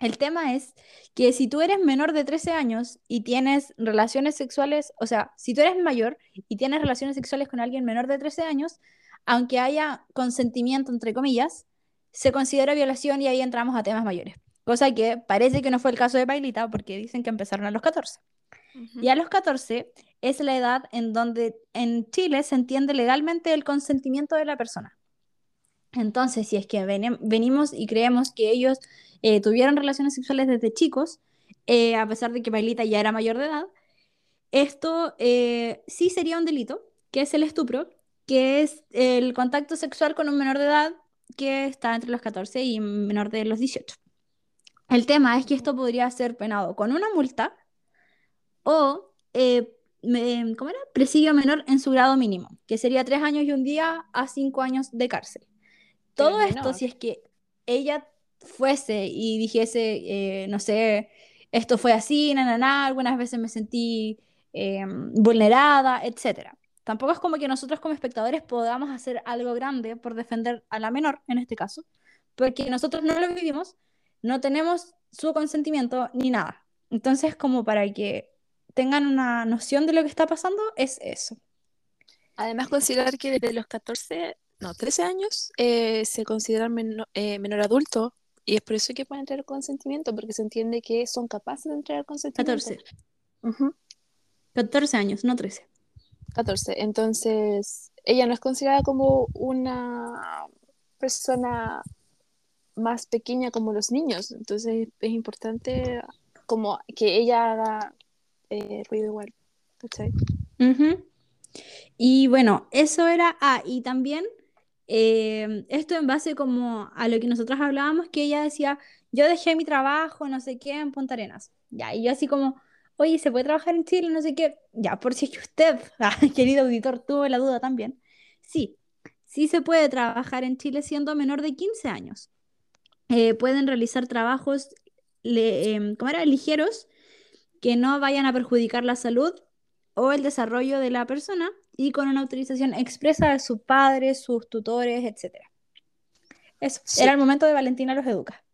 El tema es que si tú eres menor de 13 años y tienes relaciones sexuales, o sea, si tú eres mayor y tienes relaciones sexuales con alguien menor de 13 años, aunque haya consentimiento, entre comillas, se considera violación y ahí entramos a temas mayores. Cosa que parece que no fue el caso de Pailita porque dicen que empezaron a los 14. Y a los 14 es la edad en donde en Chile se entiende legalmente el consentimiento de la persona. Entonces, si es que vene- venimos y creemos que ellos eh, tuvieron relaciones sexuales desde chicos, eh, a pesar de que Pailita ya era mayor de edad, esto eh, sí sería un delito, que es el estupro, que es el contacto sexual con un menor de edad que está entre los 14 y menor de los 18. El tema es que esto podría ser penado con una multa o, eh, me- ¿cómo era? Presidio menor en su grado mínimo, que sería tres años y un día a cinco años de cárcel. Todo es esto, menor. si es que ella fuese y dijese, eh, no sé, esto fue así, na, na, na, algunas veces me sentí eh, vulnerada, etc. Tampoco es como que nosotros como espectadores podamos hacer algo grande por defender a la menor, en este caso, porque nosotros no lo vivimos, no tenemos su consentimiento ni nada. Entonces, como para que tengan una noción de lo que está pasando, es eso. Además, considerar que desde los 14, no, 13 años eh, se consideran meno- eh, menor adulto y es por eso que pueden tener consentimiento, porque se entiende que son capaces de entregar consentimiento. 14. Ujú. 14 años, no 13. 14. Entonces, ella no es considerada como una persona más pequeña como los niños. Entonces, es importante como que ella haga eh, ruido igual. ¿Cachai? Ujú. Y bueno, eso era, ah, y también eh, esto en base como a lo que nosotros hablábamos, que ella decía, yo dejé mi trabajo, no sé qué, en Punta Arenas. Ya, y yo así como, oye, ¿se puede trabajar en Chile? No sé qué. Ya, por si es que usted, ah, querido auditor, tuvo la duda también. Sí, sí se puede trabajar en Chile siendo menor de 15 años. Eh, pueden realizar trabajos, le- em, ¿cómo era? Ligeros, que no vayan a perjudicar la salud o el desarrollo de la persona y con una autorización expresa de sus padres, sus tutores, etcétera. Eso, Sí, era el momento de Valentina los educa.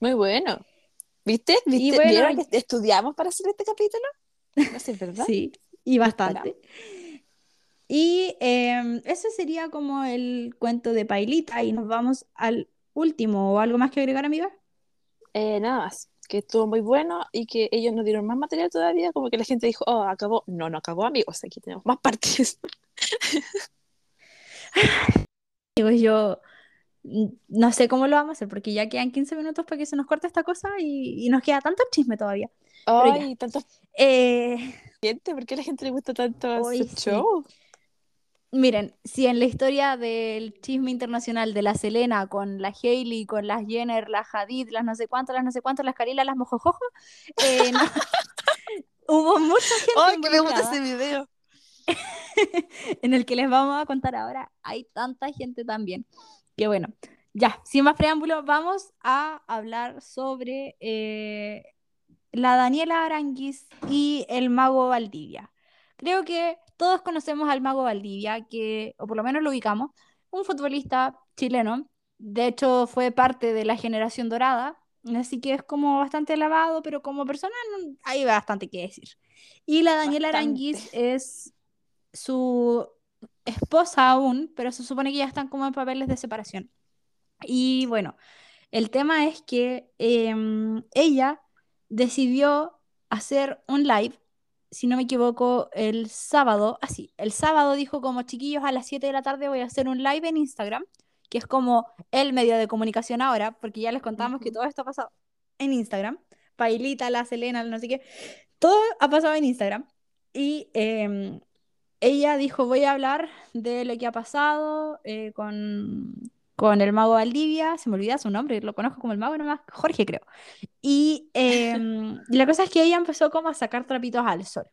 muy bueno. ¿Viste? Y ¿Viste? bueno, ¿Vieron que estudiamos para hacer este capítulo? No sé, ¿verdad? sí, y bastante. Y em, ese sería como el cuento de Pailita y nos vamos al último o algo más que agregar, amiga. Eh, nada más, que estuvo muy bueno y que ellos nos dieron más material todavía, como que la gente dijo, oh, acabó. No, no acabó, amigos, aquí tenemos más partes. Digo, yo mm, no sé cómo lo vamos a hacer porque ya quedan 15 minutos para que se nos corte esta cosa y, y nos queda tanto chisme todavía. Ay, tantos Eh, gente, ¿por qué a la gente le gusta tanto Hoy sí. show? Miren, si en la historia del chisme internacional de la Selena con la Hailey, con las Jenner, las Hadid, las no sé cuántas, las no sé cuántas, las Carila, las Mojojojo, eh, no- hubo mucha gente Ay, que me gusta ese video. en el que les vamos a contar ahora. Hay tanta gente también. Que bueno, ya, sin más preámbulos, vamos a hablar sobre eh, la Daniela Aranguis y el mago Valdivia. Creo que todos conocemos al mago Valdivia, que, o por lo menos lo ubicamos, un futbolista chileno. De hecho, fue parte de la generación dorada, así que es como bastante alabado, pero como persona hay bastante que decir. Y la Daniela Bastante. Aranguis es su esposa aún, pero se supone que ya están como en papeles de separación. Y bueno, el tema es que em, ella decidió hacer un live, si no me equivoco, el sábado, así, el sábado dijo como chiquillos a las 7 de la tarde voy a hacer un live en Instagram, que es como el medio de comunicación ahora, porque ya les contamos que todo esto ha pasado en Instagram. Pailita, la Selena, no sé qué, todo ha pasado en Instagram. Y em, ella dijo, voy a hablar de lo que ha pasado eh, con, con el mago Valdivia, se me olvida su nombre, lo conozco como el mago nomás, Jorge creo. Y em, la cosa es que ella empezó como a sacar trapitos al sol.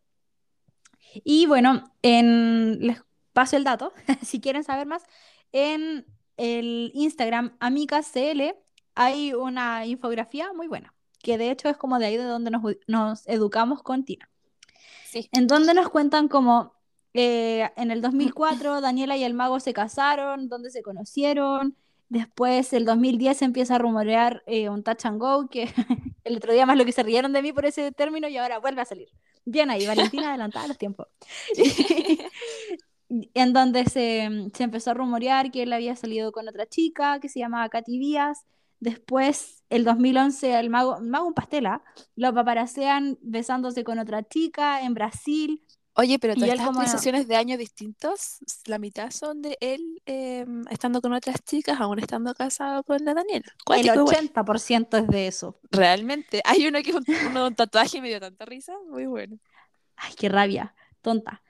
Y bueno, en, les paso el dato, si quieren saber más, en el Instagram AmicasCL hay una infografía muy buena, que de hecho es como de ahí de donde nos, nos educamos con Tina Sí. en donde nos cuentan como eh, en el 2004 Daniela y el mago se casaron, donde se conocieron. Después, el 2010 se empieza a rumorear eh, un touch and go, que el otro día más lo que se rieron de mí por ese término y ahora vuelve a salir. Bien ahí, Valentina adelantada los tiempos. en donde se, se empezó a rumorear que él había salido con otra chica que se llamaba Katy Díaz. Después, el 2011, el mago, el mago un pastela, lo paparacean besándose con otra chica en Brasil. Oye, pero todas estas como- actualizaciones de años distintos, la mitad son de él eh, estando con otras chicas, aún estando casado con la Daniela. El Cuático igual. 80% es de eso. Realmente. Hay uno que es un, uno de un tatuaje y me dio tanta risa. Muy bueno. Ay, qué rabia, tonta.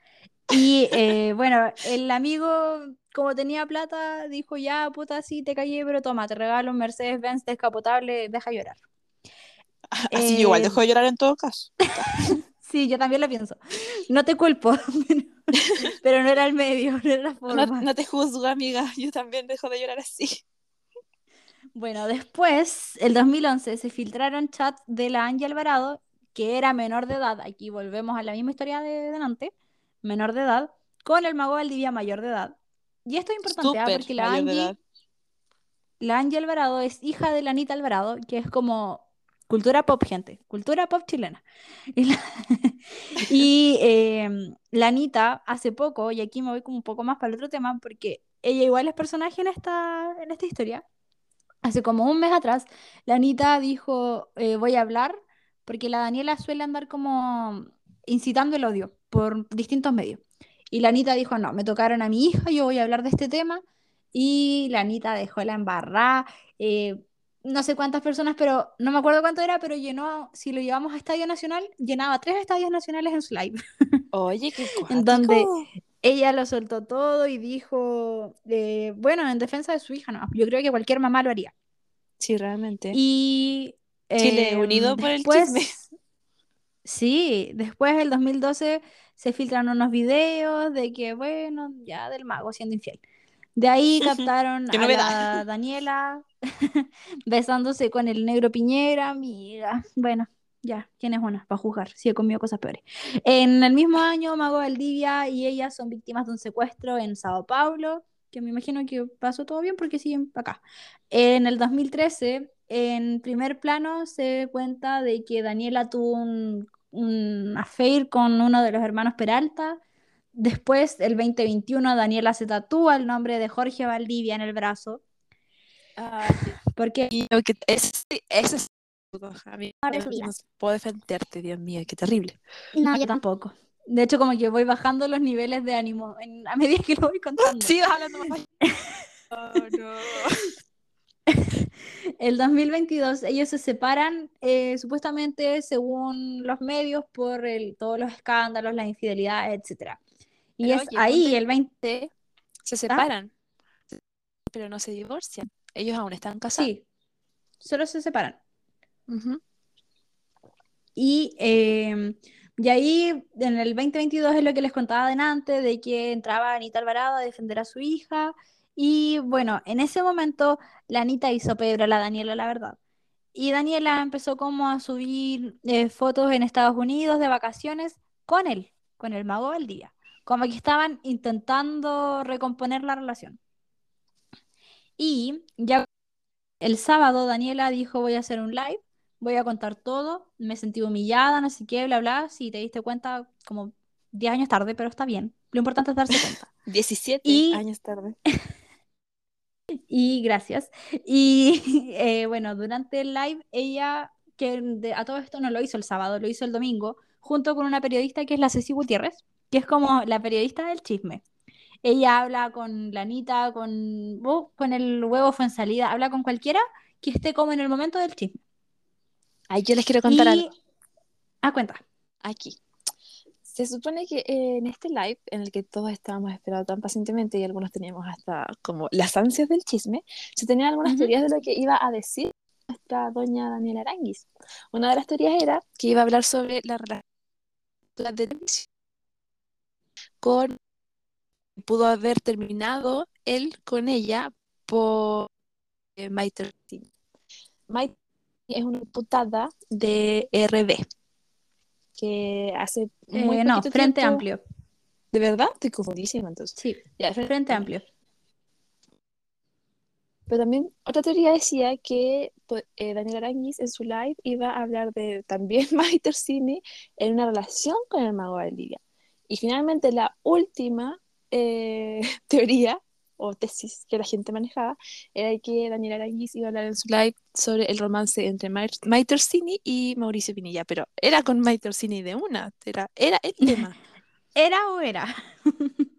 Y eh, bueno, el amigo, como tenía plata, dijo, ya, puta, sí, te callé, pero toma, te regalo un Mercedes-Benz descapotable, deja llorar. Así yo igual Eh, dejo de llorar en todo caso. Sí, yo también lo pienso. No te culpo, pero, no era el medio, no era la No, forma. no te juzgo, amiga. Yo también dejo de llorar así. Bueno, después, el 2011, se filtraron chats de la Angie Alvarado, que era menor de edad, aquí volvemos a la misma historia de delante, menor de edad, con el mago Valdivia mayor de edad. Y esto es importante, ¿ah? Súper porque la Angie, la Angie Alvarado es hija de la Anita Alvarado, que es como cultura pop, gente, cultura pop chilena. Y, eh, la Anita hace poco, y aquí me voy como un poco más para el otro tema, porque ella igual es personaje en esta, en esta historia. Hace como un mes atrás, la Anita dijo, eh, voy a hablar, porque la Daniela suele andar como incitando el odio por distintos medios. Y la Anita dijo, no, me tocaron a mi hija, yo voy a hablar de este tema. Y la Anita dejó la embarrada. eh, no sé cuántas personas, pero no me acuerdo cuánto era, pero llenó, si lo llevamos a Estadio Nacional, llenaba tres estadios nacionales en su live. Oye, qué En donde ella lo soltó todo y dijo, eh, bueno, en defensa de su hija, no, yo creo que cualquier mamá lo haría. Sí, realmente. Y Chile em, unido por el chisme. sí, después del 2012 se filtran unos videos de que, bueno, ya del mago siendo infiel. De ahí captaron a la Daniela besándose con el negro Piñera, amiga. Bueno, ya, ¿quién es una? Para juzgar, si he comido cosas peores. En el mismo año, Mago Valdivia y ella son víctimas de un secuestro en Sao Paulo, que me imagino que pasó todo bien porque siguen acá. En el 2013, en primer plano, se cuenta de que Daniela tuvo un, un affair con uno de los hermanos Peralta. Después, el 2021, Daniela se tatúa el nombre de Jorge Valdivia en el brazo. Ay, Porque ese es a mí Ahora no, puedo defenderte, Dios mío, qué terrible. no, yo tampoco. De hecho, como que voy bajando los niveles de ánimo en- a medida que lo voy contando. Sigas hablando más Oh, no. El 2022 ellos se separan eh, supuestamente según los medios por el, todos los escándalos, las infidelidades, etc. Y Pero es oye, ahí el 20... Se- Se separan, pero no se divorcian. Ellos aún están casados. Sí, solo se separan. Ujú. Y, eh, y ahí en el 2022 es lo que les contaba adelante, de que entraba Anita Alvarado a defender a su hija. Y bueno, en ese momento la Anita hizo pebre a la Daniela, la verdad. Y Daniela empezó como a subir eh, fotos en Estados Unidos de vacaciones con él, con el mago Valdivia. Como que estaban intentando recomponer la relación. Y ya el sábado Daniela dijo voy a hacer un live, voy a contar todo, me sentí humillada, no sé qué, bla, bla. Si te diste cuenta, como 10 años tarde, pero está bien. Lo importante es darse cuenta. 17 Y- años tarde. Y gracias. Y eh, bueno, durante el live, ella, que de- a todo esto no lo hizo el sábado, lo hizo el domingo, junto con una periodista que es la Ceci Gutiérrez, que es como la periodista del chisme. Ella habla con la Anita, con, uh, con el huevo fue en salida, habla con cualquiera que esté como en el momento del chisme. Ay, yo les quiero contar Y... algo Ah, cuenta. aquí. Se supone que eh, en este live, en el que todos estábamos esperando tan pacientemente y algunos teníamos hasta como las ansias del chisme, se tenían algunas Ujú. teorías de lo que iba a decir nuestra doña Daniela Aranguis. Una de las teorías era que iba a hablar sobre la relación de televisión con pudo haber terminado él con ella por eh, Maite. Maite es una diputada de RB que hace muy Eh, no, Frente tiempo- Amplio. ¿De verdad? Estoy confundidísima entonces. Sí, Ya, Frente Amplio. Pero también otra teoría decía que pues, eh, Daniel Aranguis en su live iba a hablar de también Maite Orsini en una relación con el mago Valdivia. Y finalmente la última eh, teoría o tesis que la gente manejaba era que Daniel Aranguis iba a hablar en su live sobre el romance entre Ma- Maite Orsini y Mauricio Pinilla, pero era con Maite Orsini de una, era, era el tema. ¿Era o era?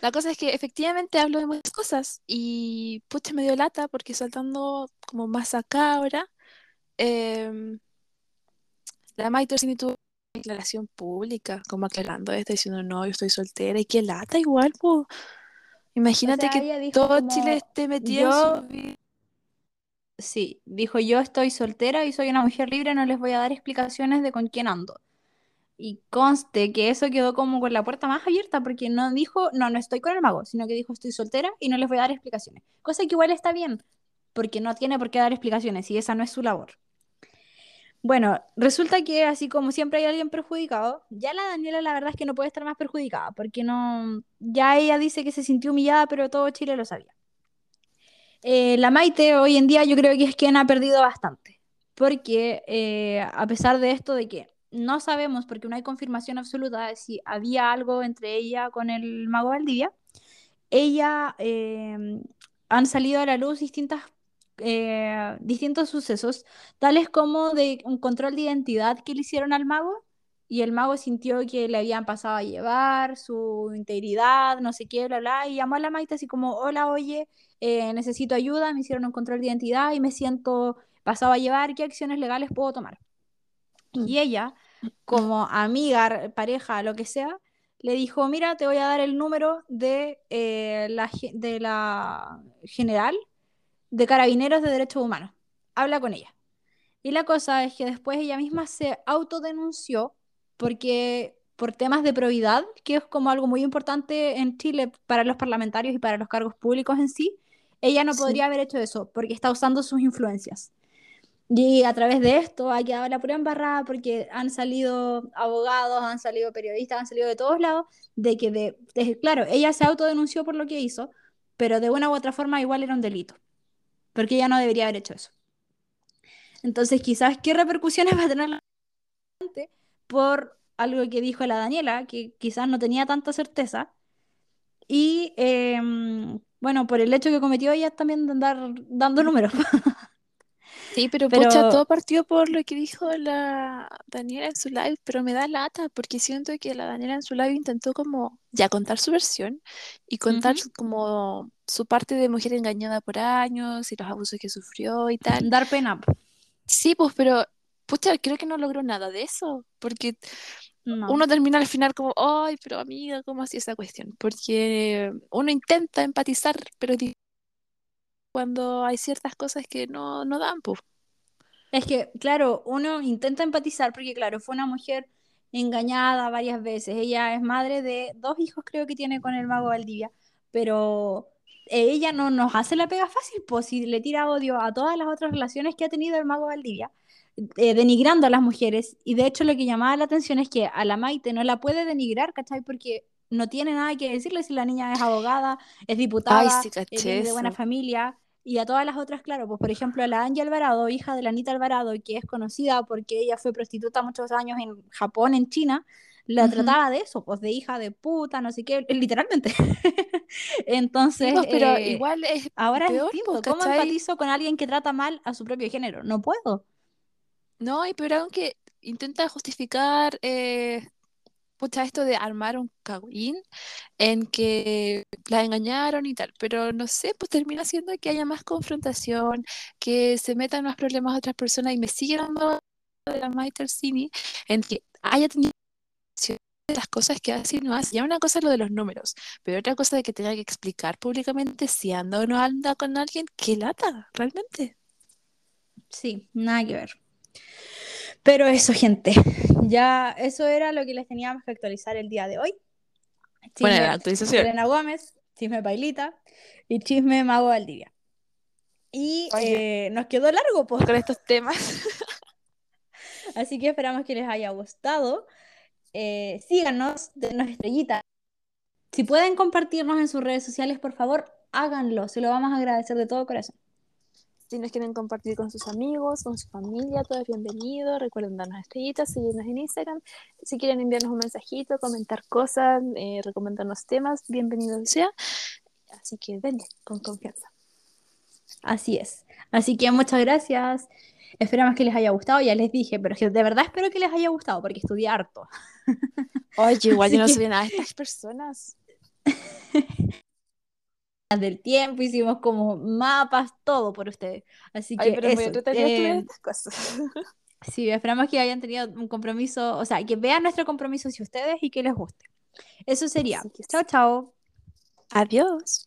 La cosa es que efectivamente hablo de muchas cosas y pucha me dio lata porque saltando como más acá ahora, em, la Maite Orsini tuvo declaración pública, como aclarando esto, diciendo no, yo estoy soltera y qué lata igual, pues. Imagínate O sea, que todo como, Chile esté metido yo- su. Sí, dijo yo estoy soltera y soy una mujer libre, no les voy a dar explicaciones de con quién ando. Y conste que eso quedó como con la puerta más abierta porque no dijo, no, no estoy con el mago, sino que dijo estoy soltera y no les voy a dar explicaciones. Cosa que igual está bien, porque no tiene por qué dar explicaciones y esa no es su labor. Bueno, resulta que así como siempre hay alguien perjudicado, ya la Daniela la verdad es que no puede estar más perjudicada, porque no, ya ella dice que se sintió humillada, pero todo Chile lo sabía. Eh, la Maite hoy en día yo creo que es quien ha perdido bastante, porque eh, a pesar de esto de que no sabemos, porque no hay confirmación absoluta de si había algo entre ella con el mago Valdivia, ella eh, han salido a la luz distintas, eh, distintos sucesos, tales como de un control de identidad que le hicieron al mago y el mago sintió que le habían pasado a llevar su integridad, no sé qué, bla, bla, y llamó a la Maite así como, hola, oye, eh, necesito ayuda, me hicieron un control de identidad y me siento pasado a llevar, ¿qué acciones legales puedo tomar? Y ella, como amiga, pareja, lo que sea, le dijo, mira, te voy a dar el número de, eh, la, de la general de carabineros de derechos humanos. Habla con ella. Y la cosa es que después ella misma se autodenunció porque por temas de probidad, que es como algo muy importante en Chile para los parlamentarios y para los cargos públicos en sí, ella no Sí. podría haber hecho eso porque está usando sus influencias. Y a través de esto ha quedado la pura embarrada porque han salido abogados, han salido periodistas, han salido de todos lados, de que, de, de- claro, ella se autodenunció por lo que hizo, pero de una u otra forma igual era un delito, porque ella no debería haber hecho eso. Entonces, quizás, ¿qué repercusiones va a tener la gente por algo que dijo la Daniela, que quizás no tenía tanta certeza? Y, em, bueno, por el hecho que cometió ella también de andar dando números. Sí, pero Pero- pucha, todo partió por lo que dijo la Daniela en su live, pero me da lata porque siento que la Daniela en su live intentó como ya contar su versión y contar Ujú. como su parte de mujer engañada por años y los abusos que sufrió y tal. Dar pena. Sí, pues, pero pucha, creo que no logró nada de eso, porque No. uno termina al final como, ay, pero amiga, ¿cómo así esa cuestión? Porque uno intenta empatizar, pero es difícil cuando hay ciertas cosas que no, no dan, pues. Es que, claro, uno intenta empatizar porque, claro, fue una mujer engañada varias veces. Ella es madre de dos hijos, creo que tiene con el mago Valdivia, pero ella no nos hace la pega fácil, pues si le tira odio a todas las otras relaciones que ha tenido el mago Valdivia, eh, denigrando a las mujeres. Y de hecho, lo que llamaba la atención es que a la Maite no la puede denigrar, ¿cachai? Porque no tiene nada que decirle si la niña es abogada, es diputada, Ay, sí, eh, caché viene de buena familia. Y a todas las otras, claro, pues por ejemplo a la Angie Alvarado, hija de la Anita Alvarado, que es conocida porque ella fue prostituta muchos años en Japón, en China, la trataba de eso, pues de hija de puta, no sé qué, literalmente. Entonces, pues, pero eh, igual es ahora es peor, distinto. pues, ¿Cómo ¿cachai? empatizo con alguien que trata mal a su propio género? No puedo. No, y peor aunque intenta justificar eh, pucha, esto de armar un cagüín en que la engañaron y tal, pero no sé, pues termina siendo que haya más confrontación, que se metan más problemas a otras personas y me sigue dando de la Maite Orsini en que haya tenido las cosas que hace y no hace. Ya una cosa es lo de los números, pero otra cosa de que tenga que explicar públicamente si anda o no anda con alguien, qué lata, realmente. Sí, nada que ver. Pero eso, gente, ya eso era lo que les teníamos que actualizar el día de hoy. Bueno, Chisme la actualización. Elena Gómez, chisme Pailita y chisme Mago Valdivia. Y eh, nos quedó largo, pues. Con estos temas. Así que esperamos que les haya gustado. Eh, síganos, denos estrellitas. Si pueden compartirnos en sus redes sociales, por favor, háganlo. Se lo vamos a agradecer de todo corazón. Si nos quieren compartir con sus amigos, con su familia, todo es bienvenido. Recuerden darnos estrellitas, seguirnos en Instagram. Si quieren enviarnos un mensajito, comentar cosas, eh, recomendarnos temas, bienvenido sea. Así que denle con confianza. Así es. Así que muchas gracias. Esperamos que les haya gustado. Ya les dije, pero de verdad espero que les haya gustado porque estudié harto. Oye, igual Así yo no que- sabía nada de estas personas. Del tiempo hicimos como mapas, todo por ustedes. Así que Ay, pero muy eso, eh, estas cosas. Sí, esperamos que hayan tenido un compromiso, o sea, que vean nuestro compromiso hacia ustedes y que les guste. Eso sería. Que. Chao, chao. Adiós.